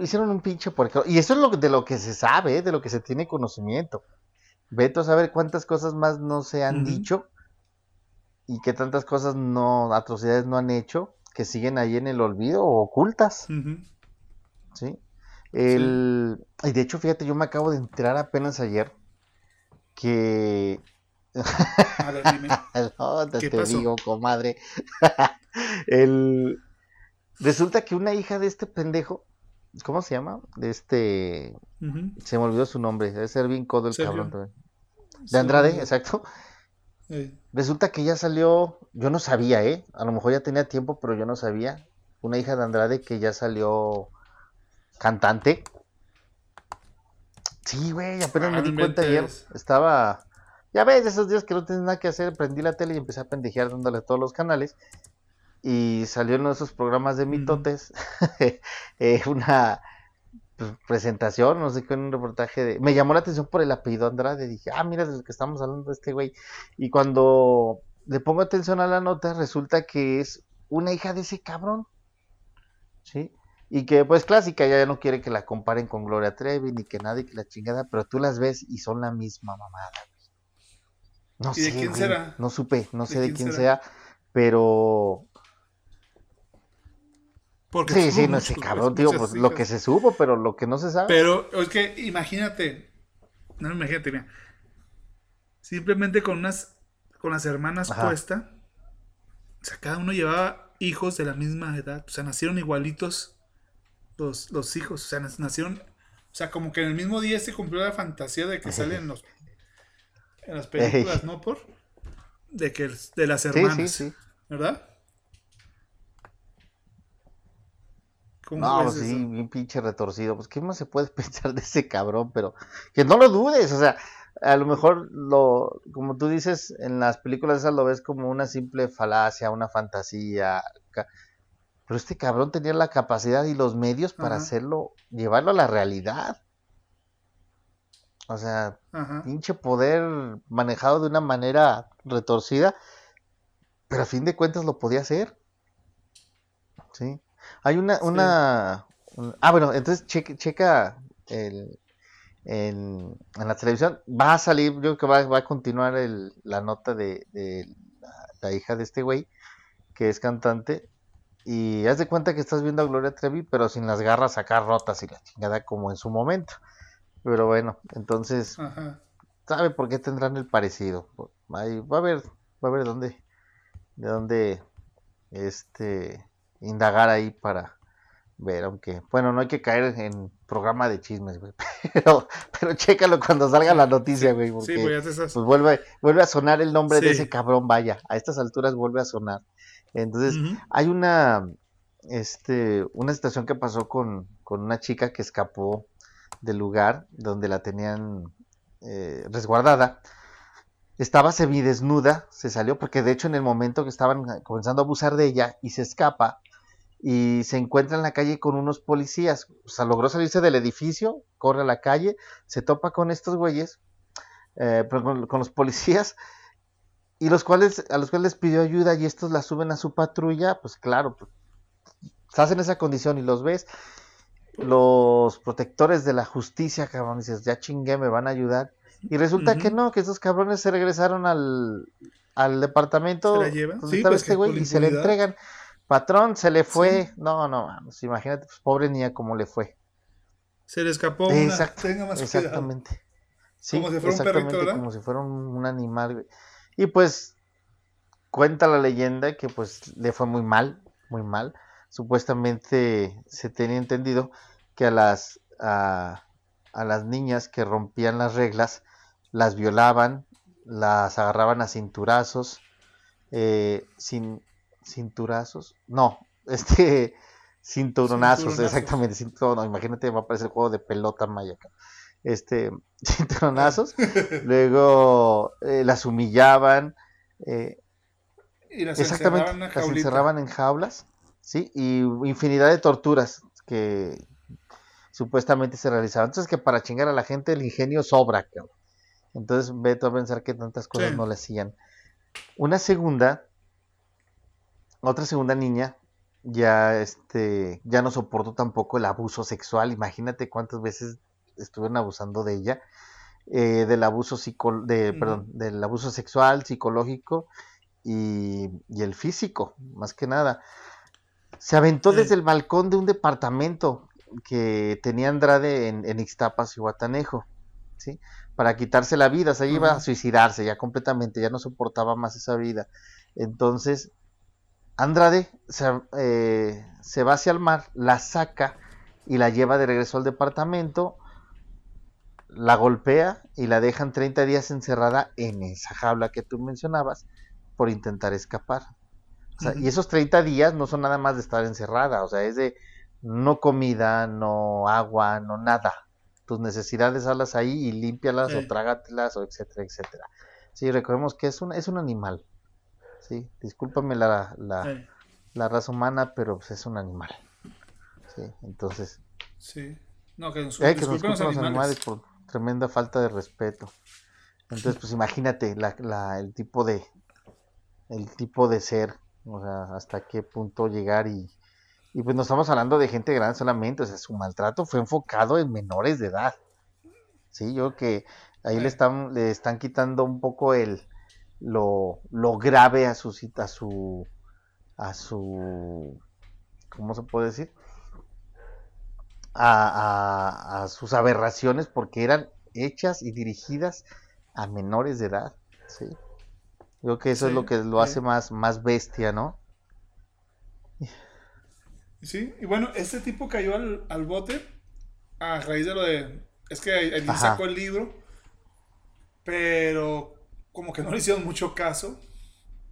[SPEAKER 3] hicieron un pinche porque Y eso es lo, de lo que se sabe, de lo que se tiene conocimiento. Veto a saber cuántas cosas más no se han dicho. Y que tantas cosas no, atrocidades no han hecho, que siguen ahí en el olvido o ocultas. ¿Sí? El, Y de hecho, fíjate, yo me acabo de enterar apenas ayer que... (laughs) A ver, dime. (laughs) te, digo, comadre. (laughs) el... Resulta que una hija de este pendejo, ¿cómo se llama? De este... Se me olvidó su nombre, debe ser bien codo el cabrón también. De Andrade, exacto. Resulta que ya salió, yo no sabía, ¿eh? A lo mejor ya tenía tiempo, pero yo no sabía. Una hija de Andrade que ya salió cantante. Sí, güey, apenas me di cuenta ayer. Estaba, ya ves, esos días que no tienes nada que hacer, prendí la tele y empecé a pendejear dándole a todos los canales. Y salió en uno de esos programas de mitotes (laughs) eh, una pues, presentación, no sé qué, un reportaje de... Me llamó la atención por el apellido Andrade, dije, ah, mira, desde que estamos hablando de este güey. Y cuando le pongo atención a la nota, resulta que es una hija de ese cabrón. ¿Sí? Y que pues clásica, ya no quiere que la comparen con Gloria Trevi ni que nadie que la chingada, pero tú las ves y son la misma mamada. No sé, de quién será? No supe, no sé de quién, sea, pero Porque sí, sí, no sé, cabrón, tío, pues lo que se supo, pero lo que no se sabe.
[SPEAKER 2] Pero es que imagínate, no imagínate, mira, simplemente con unas, con las hermanas puestas, o sea, cada uno llevaba hijos de la misma edad, o sea, nacieron igualitos los, los hijos, o sea, nacieron, o sea, como que en el mismo día se cumplió la fantasía de que salen los, en las películas, ¿no? Por, de que, de las hermanas, ¿verdad?
[SPEAKER 3] No, pues sí, bien pinche retorcido. Pues, ¿qué más se puede (laughs) pensar de ese cabrón? Pero que no lo dudes, o sea, a lo mejor lo, como tú dices, en las películas esas lo ves como una simple falacia, una fantasía. Pero este cabrón tenía la capacidad y los medios para hacerlo, llevarlo a la realidad. O sea, pinche poder manejado de una manera retorcida, pero a fin de cuentas lo podía hacer. Sí. Hay una, una, ah, bueno, entonces checa, checa el, en, la televisión, va a salir, yo creo que va, va a continuar el, la nota de, la, hija de este güey, que es cantante, y haz de cuenta que estás viendo a Gloria Trevi, pero sin las garras acá rotas y la chingada como en su momento. Pero bueno, entonces, ¿sabe por qué tendrán el parecido? Ahí va a ver, va a ver dónde, de dónde, este, indagar ahí para ver, aunque, bueno, no hay que caer en programa de chismes, güey, (laughs) pero, pero chécalo cuando salga la noticia, güey, porque pues vuelve, vuelve a sonar el nombre de ese cabrón, vaya, a estas alturas vuelve a sonar. Entonces, hay una, este, una situación que pasó con, una chica que escapó del lugar donde la tenían eh, resguardada. Estaba semidesnuda, se salió porque de hecho en el momento que estaban comenzando a abusar de ella y se escapa y se encuentra en la calle con unos policías, o sea, logró salirse del edificio, corre a la calle, se topa con estos güeyes, eh, con, con, los policías y los cuales, a los cuales les pidió ayuda y estos la suben a su patrulla, pues claro, pues, estás en esa condición y los ves, los protectores de la justicia, cabrón, dices, ya chingué, me van a ayudar. Y resulta que no, que esos cabrones se regresaron al, al departamento
[SPEAKER 2] ¿Se la sí, pues
[SPEAKER 3] este güey, y se le entregan. Patrón, se le fue. No, no, vamos, imagínate, pues pobre niña, cómo le fue.
[SPEAKER 2] Se le escapó una. Tenga más
[SPEAKER 3] exactamente.
[SPEAKER 2] Sí, como si fuera un perrito, ¿verdad?
[SPEAKER 3] Como si fuera un, animal. Y pues cuenta la leyenda que pues le fue muy mal, muy mal. Supuestamente se tenía entendido que a las a, las niñas que rompían las reglas las violaban, las agarraban a cinturazos, eh, sin cinturazos, no, (laughs) este cinturonazos, exactamente, cinturonazos, imagínate va a aparecer el juego de pelota maya este, (laughs) cinturonazos, (laughs) luego eh, las humillaban, eh,
[SPEAKER 2] y las exactamente,
[SPEAKER 3] las encerraban en jaulas, sí, y infinidad de torturas que supuestamente se realizaban. Entonces que para chingar a la gente el ingenio sobra, Entonces ve a pensar que tantas cosas no le hacían. Una segunda, otra segunda niña ya este ya no soportó tampoco el abuso sexual. Imagínate cuántas veces estuvieron abusando de ella, eh, del abuso psico de, perdón, del abuso sexual, psicológico, y, el físico, más que nada. Se aventó desde el balcón de un departamento que tenía Andrade en, en Ixtapas y Guatanejo, ¿sí? Para quitarse la vida, se iba a suicidarse ya completamente, ya no soportaba más esa vida. Entonces, Andrade se, eh, se va hacia el mar, la saca y la lleva de regreso al departamento, la golpea y la dejan 30 días encerrada en esa jaula que tú mencionabas por intentar escapar. Y esos 30 días no son nada más de estar encerrada, o sea, es de no comida, no agua, no nada. Tus necesidades hazlas ahí y límpialas o trágatelas o etcétera, etcétera. Sí, recordemos que es un, es un animal. Sí, discúlpame la, la, raza humana, pero pues es un animal. Sí, entonces.
[SPEAKER 2] Sí. No, que nos,
[SPEAKER 3] que nos los animales. por tremenda falta de respeto. Entonces, pues imagínate la, la, el tipo de el tipo de ser, o sea, hasta qué punto llegar y, y pues no estamos hablando de gente grande solamente, o sea, su maltrato fue enfocado en menores de edad. Sí, yo creo que ahí le están le están quitando un poco el lo, lo grave a su a su a su ¿cómo se puede decir? a, sus aberraciones porque eran hechas y dirigidas a menores de edad. ¿sí? Creo que eso es lo que lo hace más, más bestia, ¿no?
[SPEAKER 2] Sí, y bueno, este tipo cayó al, bote a raíz de lo de. Es que él sacó el libro, pero como que no le hicieron mucho caso.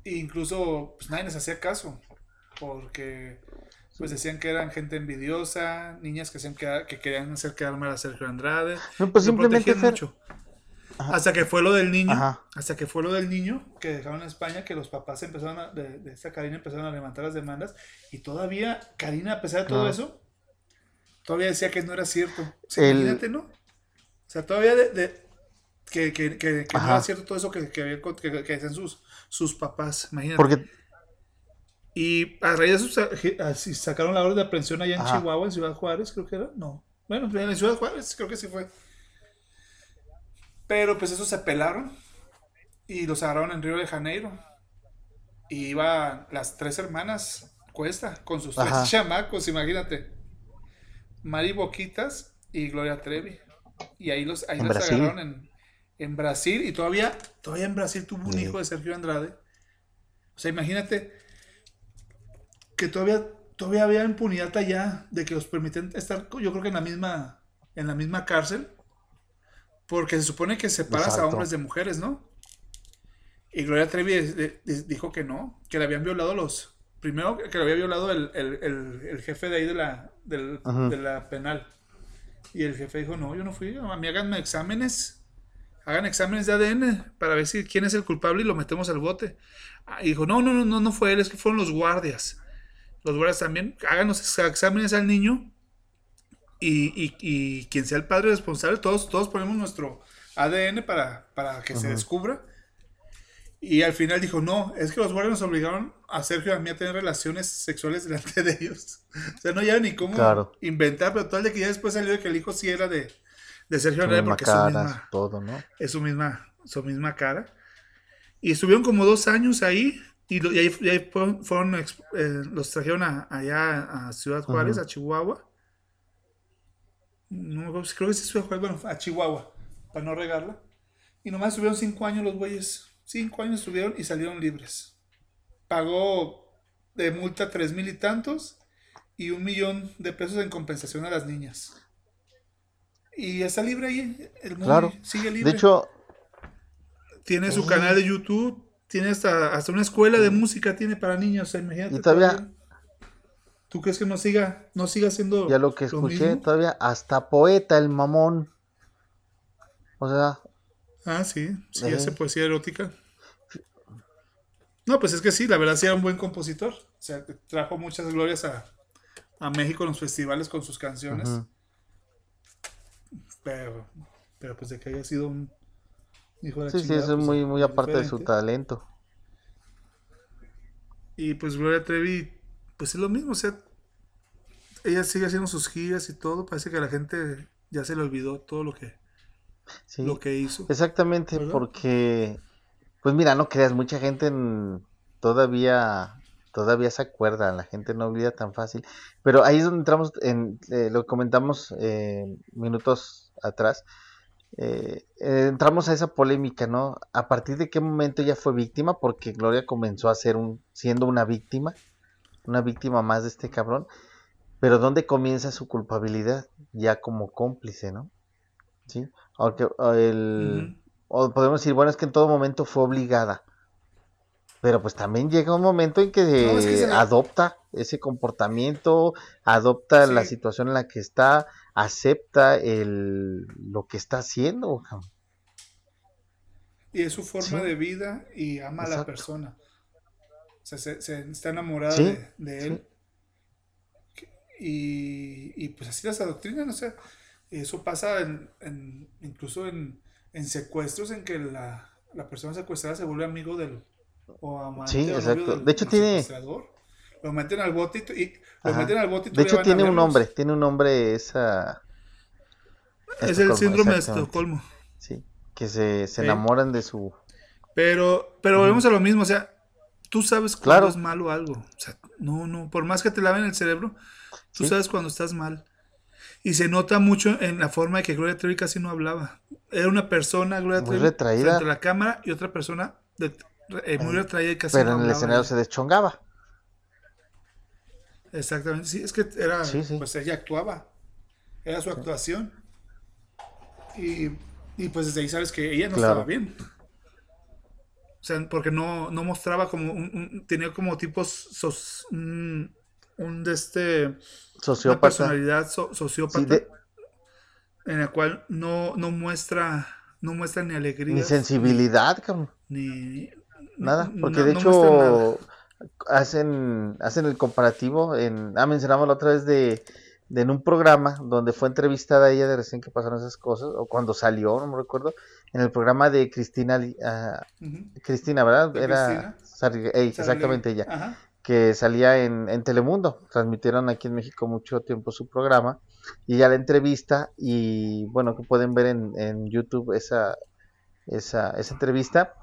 [SPEAKER 2] E incluso pues, nadie les hacía caso, porque pues decían que eran gente envidiosa, niñas que, que querían hacer quedar mal a Sergio Andrade.
[SPEAKER 3] No, pues simplemente
[SPEAKER 2] mucho. Hasta que fue lo del niño, hasta que fue lo del niño que dejaron en España, que los papás empezaron de, esta Karina empezaron a levantar las demandas y todavía Karina, a pesar de todo eso, todavía decía que no era cierto. Imagínate, ¿no? O sea, todavía de, que, que, que, no era cierto todo eso que, que, que, decían sus, sus papás, imagínate.
[SPEAKER 3] Porque
[SPEAKER 2] y a raíz de eso sacaron la orden de aprehensión allá en Chihuahua, en Ciudad Juárez, creo que era. No. Bueno, en Ciudad Juárez, creo que sí fue. Pero pues eso se pelaron y los agarraron en Río de Janeiro. Y iban las tres hermanas Cuesta con sus tres chamacos, imagínate. Mari Boquitas y Gloria Trevi. Y ahí los, ahí los agarraron en, en, Brasil. Y todavía, todavía en Brasil tuvo un hijo de Sergio Andrade. O sea, imagínate que todavía, todavía había impunidad allá de que los permiten estar, yo creo que en la misma, en la misma cárcel, porque se supone que separas a hombres de mujeres, ¿no? Y Gloria Trevi dijo que no, que le habían violado los, primero que le había violado el, jefe de ahí de la, de la penal. Y el jefe dijo, no, yo no fui, a mí háganme exámenes, hagan exámenes de ADN para ver si quién es el culpable y lo metemos al bote. Ah, y dijo, no, no, no, no, no fue él, es que fueron los guardias los guardias también, hagan los exámenes al niño y, quien sea el padre responsable, todos, todos ponemos nuestro ADN para, para que se descubra. Y al final dijo, no, es que los guardias nos obligaron a Sergio y a mí a tener relaciones sexuales delante de ellos. (laughs) o sea, no ya ni cómo inventar, pero tal de que ya después salió de que el hijo sí era de, de Sergio Andrade porque es su misma,
[SPEAKER 3] todo, ¿no?
[SPEAKER 2] es su misma, su misma cara. Y estuvieron como dos años ahí y, ahí, fueron, eh, los trajeron allá a Ciudad Juárez, a Chihuahua. No, creo que sí Ciudad Juárez, bueno, a Chihuahua, para no regarla. Y nomás estuvieron cinco años los güeyes. Cinco años estuvieron y salieron libres. Pagó de multa tres mil y tantos y un millón de pesos en compensación a las niñas. Y está libre ahí. El mundo sigue libre.
[SPEAKER 3] De hecho,
[SPEAKER 2] tiene su canal de YouTube tiene hasta, hasta una escuela de música tiene para niños, imagínate.
[SPEAKER 3] Y todavía,
[SPEAKER 2] ¿Tú crees que no siga, no siga siendo
[SPEAKER 3] Ya lo que escuché, todavía hasta poeta el mamón. O sea.
[SPEAKER 2] Ah, sí, sí, hace poesía erótica. No, pues es que sí, la verdad sí era un buen compositor. O sea, trajo muchas glorias a, a México en los festivales con sus canciones. Pero, pero pues de que haya sido un
[SPEAKER 3] sí, sí, eso es pues, muy, muy aparte de su talento.
[SPEAKER 2] Y pues Gloria Trevi, pues es lo mismo, o sea, ella sigue haciendo sus giras y todo, parece que a la gente ya se le olvidó todo lo que, lo que hizo.
[SPEAKER 3] Exactamente, porque, pues mira, no creas, mucha gente en, todavía todavía se acuerda, la gente no olvida tan fácil. Pero ahí es donde entramos, en, eh, lo comentamos eh, minutos atrás, eh, entramos a esa polémica, ¿no? A partir de qué momento ella fue víctima, porque Gloria comenzó a ser un, siendo una víctima, una víctima más de este cabrón, pero ¿dónde comienza su culpabilidad? Ya como cómplice, ¿no? Sí, aunque el, o podemos decir, bueno, es que en todo momento fue obligada pero pues también llega un momento en que, adopta ese comportamiento, adopta la situación en la que está, acepta el, lo que está haciendo.
[SPEAKER 2] Y es su forma de vida y ama a la persona. O sea, se, está enamorada de, él. Y, y, pues así las adoctrinan, o sea, eso pasa en, incluso en, secuestros en que la, la persona secuestrada se vuelve amigo del,
[SPEAKER 3] sí, exacto. de hecho tiene...
[SPEAKER 2] Lo meten al bote y, lo meten al bote
[SPEAKER 3] De hecho tiene un nombre, tiene un nombre esa...
[SPEAKER 2] Es el síndrome de Estocolmo.
[SPEAKER 3] Sí, que se, se enamoran de su...
[SPEAKER 2] Pero, pero volvemos a lo mismo, o sea, tú sabes cuando es malo algo. O sea, no, no, por más que te laven el cerebro, tú sabes cuando estás mal. Y se nota mucho en la forma de que Gloria Trevi casi no hablaba. Era una persona, Gloria Trevi, frente a la cámara y otra persona de, eh, muy casi
[SPEAKER 3] Pero en el escenario se deschongaba.
[SPEAKER 2] Exactamente, sí, es que era, pues ella actuaba, era su actuación. Y, y, pues desde ahí sabes que ella no estaba bien. O sea, porque no, no mostraba como un, tenía como tipos un, de este
[SPEAKER 3] sociópata. Una
[SPEAKER 2] personalidad sociópata en la cual no, no muestra no muestra ni alegría
[SPEAKER 3] ni sensibilidad
[SPEAKER 2] ni
[SPEAKER 3] Nada, porque de hecho hacen hacen el comparativo en ah mencionamos la otra vez de, en un programa donde fue entrevistada ella de recién que pasaron esas cosas o cuando salió no me recuerdo en el programa de Cristina ah, Cristina verdad era exactamente ella que salía en, en, Telemundo. Transmitieron aquí en México mucho tiempo su programa y ella la entrevista y bueno que pueden ver en, en YouTube esa esa esa entrevista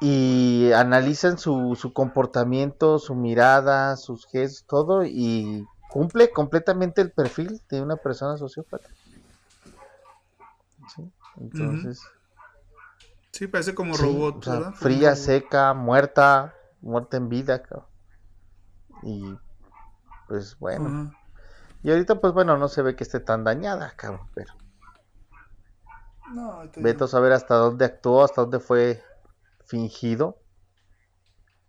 [SPEAKER 3] y analizan su, su comportamiento, su mirada, sus gestos, todo y cumple completamente el perfil de una persona sociópata. ¿Sí? Entonces.
[SPEAKER 2] Sí, parece como robot.
[SPEAKER 3] Fría, seca, muerta, muerta en vida. Y pues bueno. Y ahorita pues bueno, no se ve que esté tan dañada, cabrón, pero... No, Veto a saber hasta dónde actuó, hasta dónde fue fingido.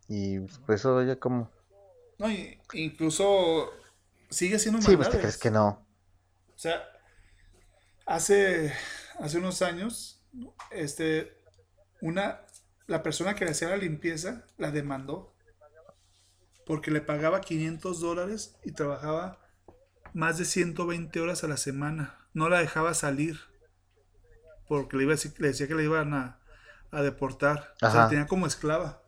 [SPEAKER 3] Y pues eso ya como...
[SPEAKER 2] No, incluso sigue siendo
[SPEAKER 3] Sí, pues te crees que no.
[SPEAKER 2] O sea, hace, hace unos años, este, una, la persona que le hacía la limpieza la demandó porque le pagaba 500 dólares y trabajaba más de 120 horas a la semana. No la dejaba salir porque le, iba le decía que le iban a, a deportar. O sea, tenía como esclava.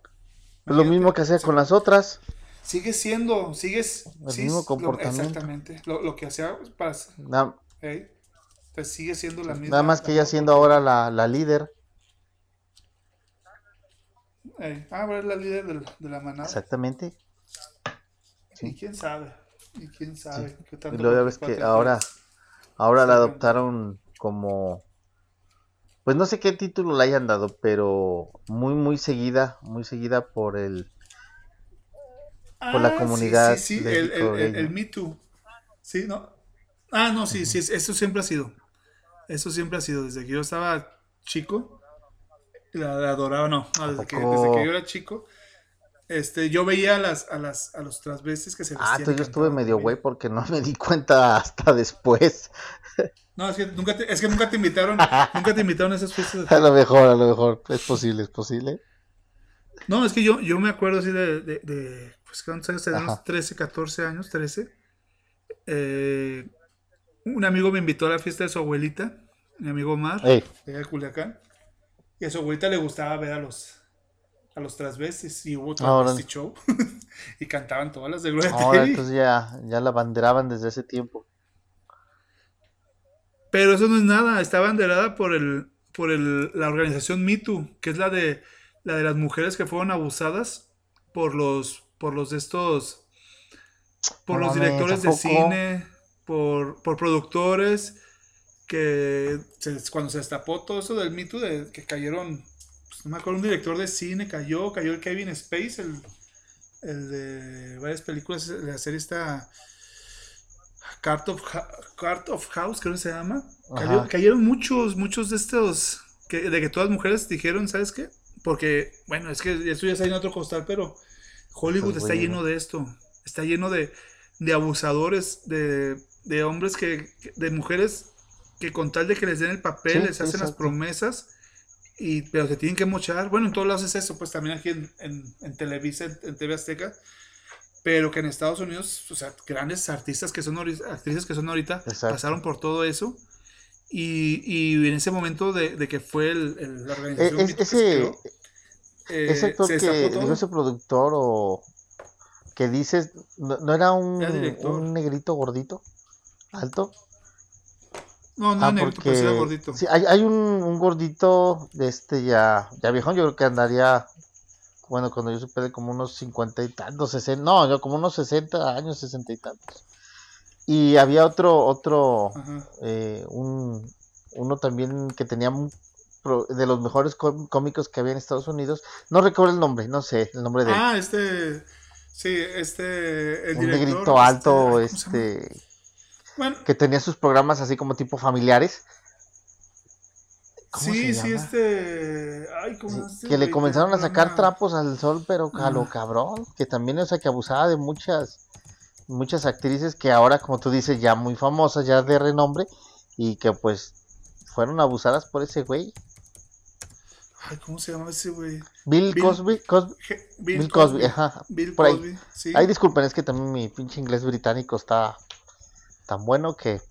[SPEAKER 3] Es lo mismo que hacía con las otras.
[SPEAKER 2] Sigue siendo, sigues.
[SPEAKER 3] El mismo comportamiento.
[SPEAKER 2] exactamente. Lo, que hacía para. sigue siendo la misma.
[SPEAKER 3] Nada más que ella siendo ahora la, la líder.
[SPEAKER 2] ah, ahora es la líder de, la manada.
[SPEAKER 3] Exactamente.
[SPEAKER 2] Y quién sabe. Y quién sabe.
[SPEAKER 3] y luego ves que ahora, ahora la adoptaron como pues no sé qué título le hayan dado, pero muy muy seguida, muy seguida por el por la ah, comunidad.
[SPEAKER 2] Sí, sí, el, el, Me Too. Sí, ¿no? Ah, no, sí, sí, eso siempre ha sido. Eso siempre ha sido. Desde que yo estaba chico, la, adoraba, no, desde, que, desde, que, yo era chico. Este, yo veía a las, a las, a los transvestis que se
[SPEAKER 3] vestían. Ah, entonces yo estuve medio güey porque no me di cuenta hasta después. (laughs)
[SPEAKER 2] No, es que nunca te, es que nunca te invitaron, (laughs) nunca te invitaron a esas fiestas.
[SPEAKER 3] A lo mejor, a lo mejor, es posible, es posible.
[SPEAKER 2] No, es que yo, yo me acuerdo así de, de, de pues cuántos años tenemos, 13, 14 años, 13. Eh, un amigo me invitó a la fiesta de su abuelita, mi amigo Omar, de Culiacán, y a su abuelita le gustaba ver a los a los transvestis y hubo transvesti show (laughs) y cantaban todas las de Gloria
[SPEAKER 3] Ahora, entonces ya, ya la banderaban desde ese tiempo.
[SPEAKER 2] Pero eso no es nada, está banderada por el por el, la organización MeToo, que es la de la de las mujeres que fueron abusadas por los, por los de estos, por los directores de cine, por, por productores, que cuando se destapó todo eso del mito de que cayeron, no me acuerdo, un director de cine cayó, cayó el Kevin Space, el, el de varias películas, la serie está Cart of, of House, creo que se llama. cayeron muchos, muchos de estos, que, de que todas las mujeres dijeron, ¿sabes qué? Porque, bueno, es que esto ya está en otro costal, pero Hollywood está lleno de esto. Está lleno de, de abusadores, de, de hombres que, de mujeres que con tal de que les den el papel, les hacen las promesas, y, pero se tienen que mochar. Bueno, en todos lados es eso, pues también aquí en, en, Televisa, en, TV Azteca, pero que en Estados Unidos, o sea, grandes artistas que son actrices que son ahorita, pasaron por todo eso. Y, y en ese momento de, de que fue el, la organización.
[SPEAKER 3] E, ese, eh, ese actor que dijo ese productor o que dices, ¿no, era un, un negrito gordito? ¿Alto?
[SPEAKER 2] No, no ah, negrito, porque, gordito.
[SPEAKER 3] Sí, hay, hay un, un, gordito de este ya, ya viejón, yo creo que andaría, bueno, cuando yo supe de como unos cincuenta y tantos, sesenta, no, yo como unos sesenta años, sesenta y tantos. Y había otro, otro, eh, un, uno también que tenía de los mejores cómicos que había en Estados Unidos. No recuerdo el nombre, no sé el nombre de
[SPEAKER 2] Ah, este, sí, este,
[SPEAKER 3] el un negrito alto, este, este bueno, que tenía sus programas así como tipo familiares.
[SPEAKER 2] sí, sí, este, Ay, ¿cómo
[SPEAKER 3] que le comenzaron a sacar trapos al sol, pero a lo cabrón, que también, o sea, que abusaba de muchas muchas actrices que ahora, como tú dices, ya muy famosas, ya de renombre, y que pues fueron abusadas por ese güey.
[SPEAKER 2] Ay, ¿cómo se llama ese güey?
[SPEAKER 3] Bill, Cosby. Bill, Cosby, ajá. Bill por Cosby, ahí. Sí. Ay, disculpen, es que también mi pinche inglés británico está tan bueno que.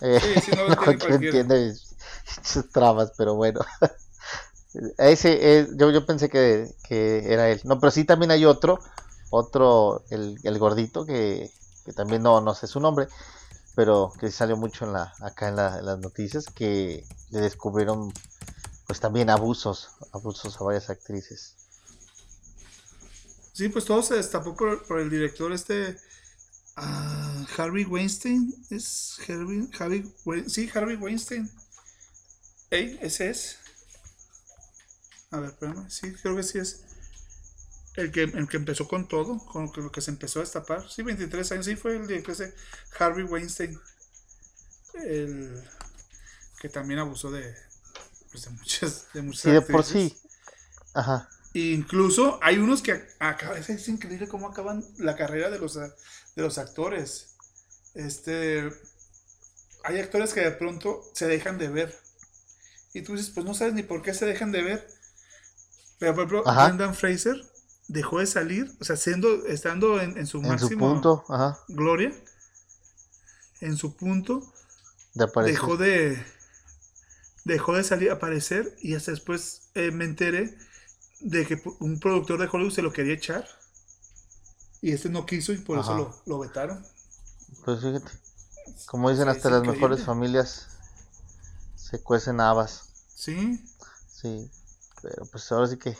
[SPEAKER 3] Eh, sí, no, (laughs) no entiende (laughs) sus trabas, pero bueno. (laughs) Ese, eh, yo, yo pensé que, que, era él. No, pero sí también hay otro, otro, el, el gordito, que, que también no, no sé su nombre, pero que salió mucho en la, acá en, las noticias, que le descubrieron pues también abusos, abusos a varias actrices.
[SPEAKER 2] Sí, pues todo se destapó por, por el director este uh, Harvey Weinstein, es Harvey, Harvey sí, Harvey Weinstein. Ey, ese es. A ver, espérame, sí, creo que sí es. El que, el que empezó con todo, con lo que se empezó a destapar. Sí, 23 años, sí, fue el director ese Harvey Weinstein. El que también abusó de, pues, de muchas, de muchas
[SPEAKER 3] Sí, de por sí. Ajá.
[SPEAKER 2] incluso hay unos que acá es increíble cómo acaban la carrera de los, de los actores. Este, hay actores que de pronto se dejan de ver. Y tú dices, pues no sabes ni por qué se dejan de ver. Pero por ejemplo, Brendan Fraser dejó de salir, o sea, siendo, estando en, su máximo
[SPEAKER 3] punto,
[SPEAKER 2] gloria, en su punto, dejó de dejó de salir a aparecer y hasta después eh, me enteré de que un productor de Hollywood se lo quería echar y este no quiso y por eso lo, lo, vetaron.
[SPEAKER 3] Pues fíjate, como dicen hasta las mejores familias se cuecen habas.
[SPEAKER 2] Sí.
[SPEAKER 3] Sí, pero pues ahora sí que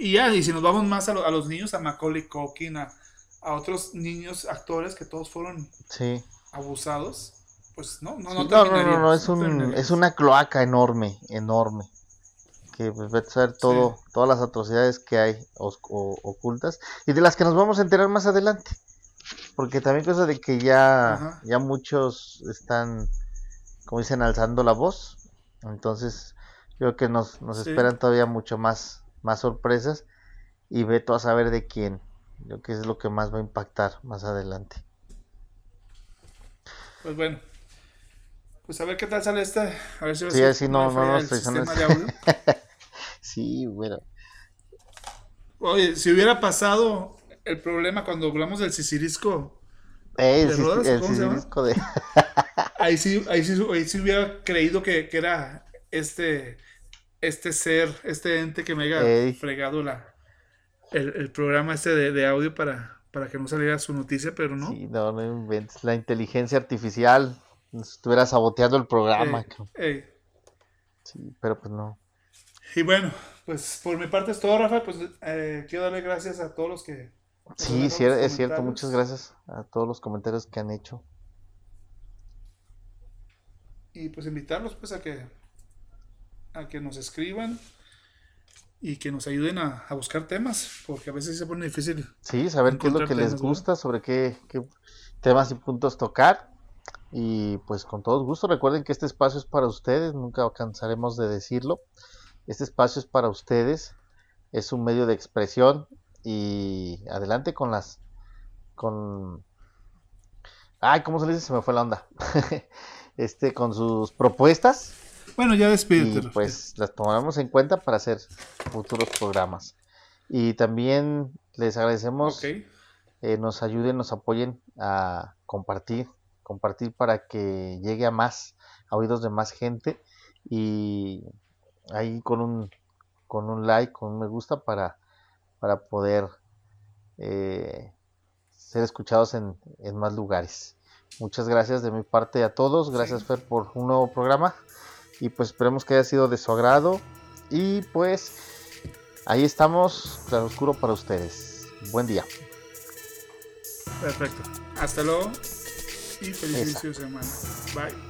[SPEAKER 2] y ya, y si nos vamos más a, los niños, a Macaulay Culkin, a, otros niños actores que todos fueron abusados, pues no, no, no,
[SPEAKER 3] no, no, no, es, un, es una cloaca enorme, enorme, que pues, a ser todo, todas las atrocidades que hay ocultas y de las que nos vamos a enterar más adelante, porque también cosa de que ya, ya muchos están, como dicen, alzando la voz, entonces creo que nos, nos esperan todavía mucho más más sorpresas y veto a saber de quién. Creo que es lo que más va a impactar más adelante.
[SPEAKER 2] Pues bueno. Pues a ver qué tal sale esta. A ver si,
[SPEAKER 3] sí, así no, no, no estoy (laughs) sí, bueno.
[SPEAKER 2] Oye, si hubiera pasado el problema cuando hablamos del sisirisco.
[SPEAKER 3] Eh, el, sisirisco de... (laughs)
[SPEAKER 2] ahí, sí, ahí, sí, ahí sí hubiera creído que, que era este este ser, este ente que me haya fregado la, el, programa este de, audio para, para que no saliera su noticia, pero no.
[SPEAKER 3] Sí, no, no inventes. La inteligencia artificial estuviera saboteando el programa. Sí, pero pues no.
[SPEAKER 2] Y bueno, pues por mi parte es todo, Rafa. Pues eh, quiero darle gracias a todos los que.
[SPEAKER 3] Sí, sí es cierto. Muchas gracias a todos los comentarios que han hecho.
[SPEAKER 2] Y pues invitarlos pues a que a que nos escriban y que nos ayuden a, buscar temas, porque a veces se pone difícil.
[SPEAKER 3] Sí, saber qué es lo que les gusta, sobre qué, qué, temas y puntos tocar. Y pues con todo gusto, recuerden que este espacio es para ustedes, nunca cansaremos de decirlo. Este espacio es para ustedes, es un medio de expresión y adelante con las... con... Ay, ¿cómo se le dice? Se me fue la onda. (laughs) este, con sus propuestas
[SPEAKER 2] bueno, ya despídete.
[SPEAKER 3] pues las tomaremos en cuenta para hacer futuros programas. Y también les agradecemos que eh, nos ayuden, nos apoyen a compartir, compartir para que llegue a más, a oídos de más gente y ahí con un, con un like, con un me gusta para, para poder eh, ser escuchados en, en, más lugares. Muchas gracias de mi parte a todos, gracias Fer por un nuevo programa y pues esperemos que haya sido de su agrado y pues ahí estamos, claro oscuro para ustedes. Buen día.
[SPEAKER 2] Perfecto. Hasta luego y feliz inicio de semana. Bye.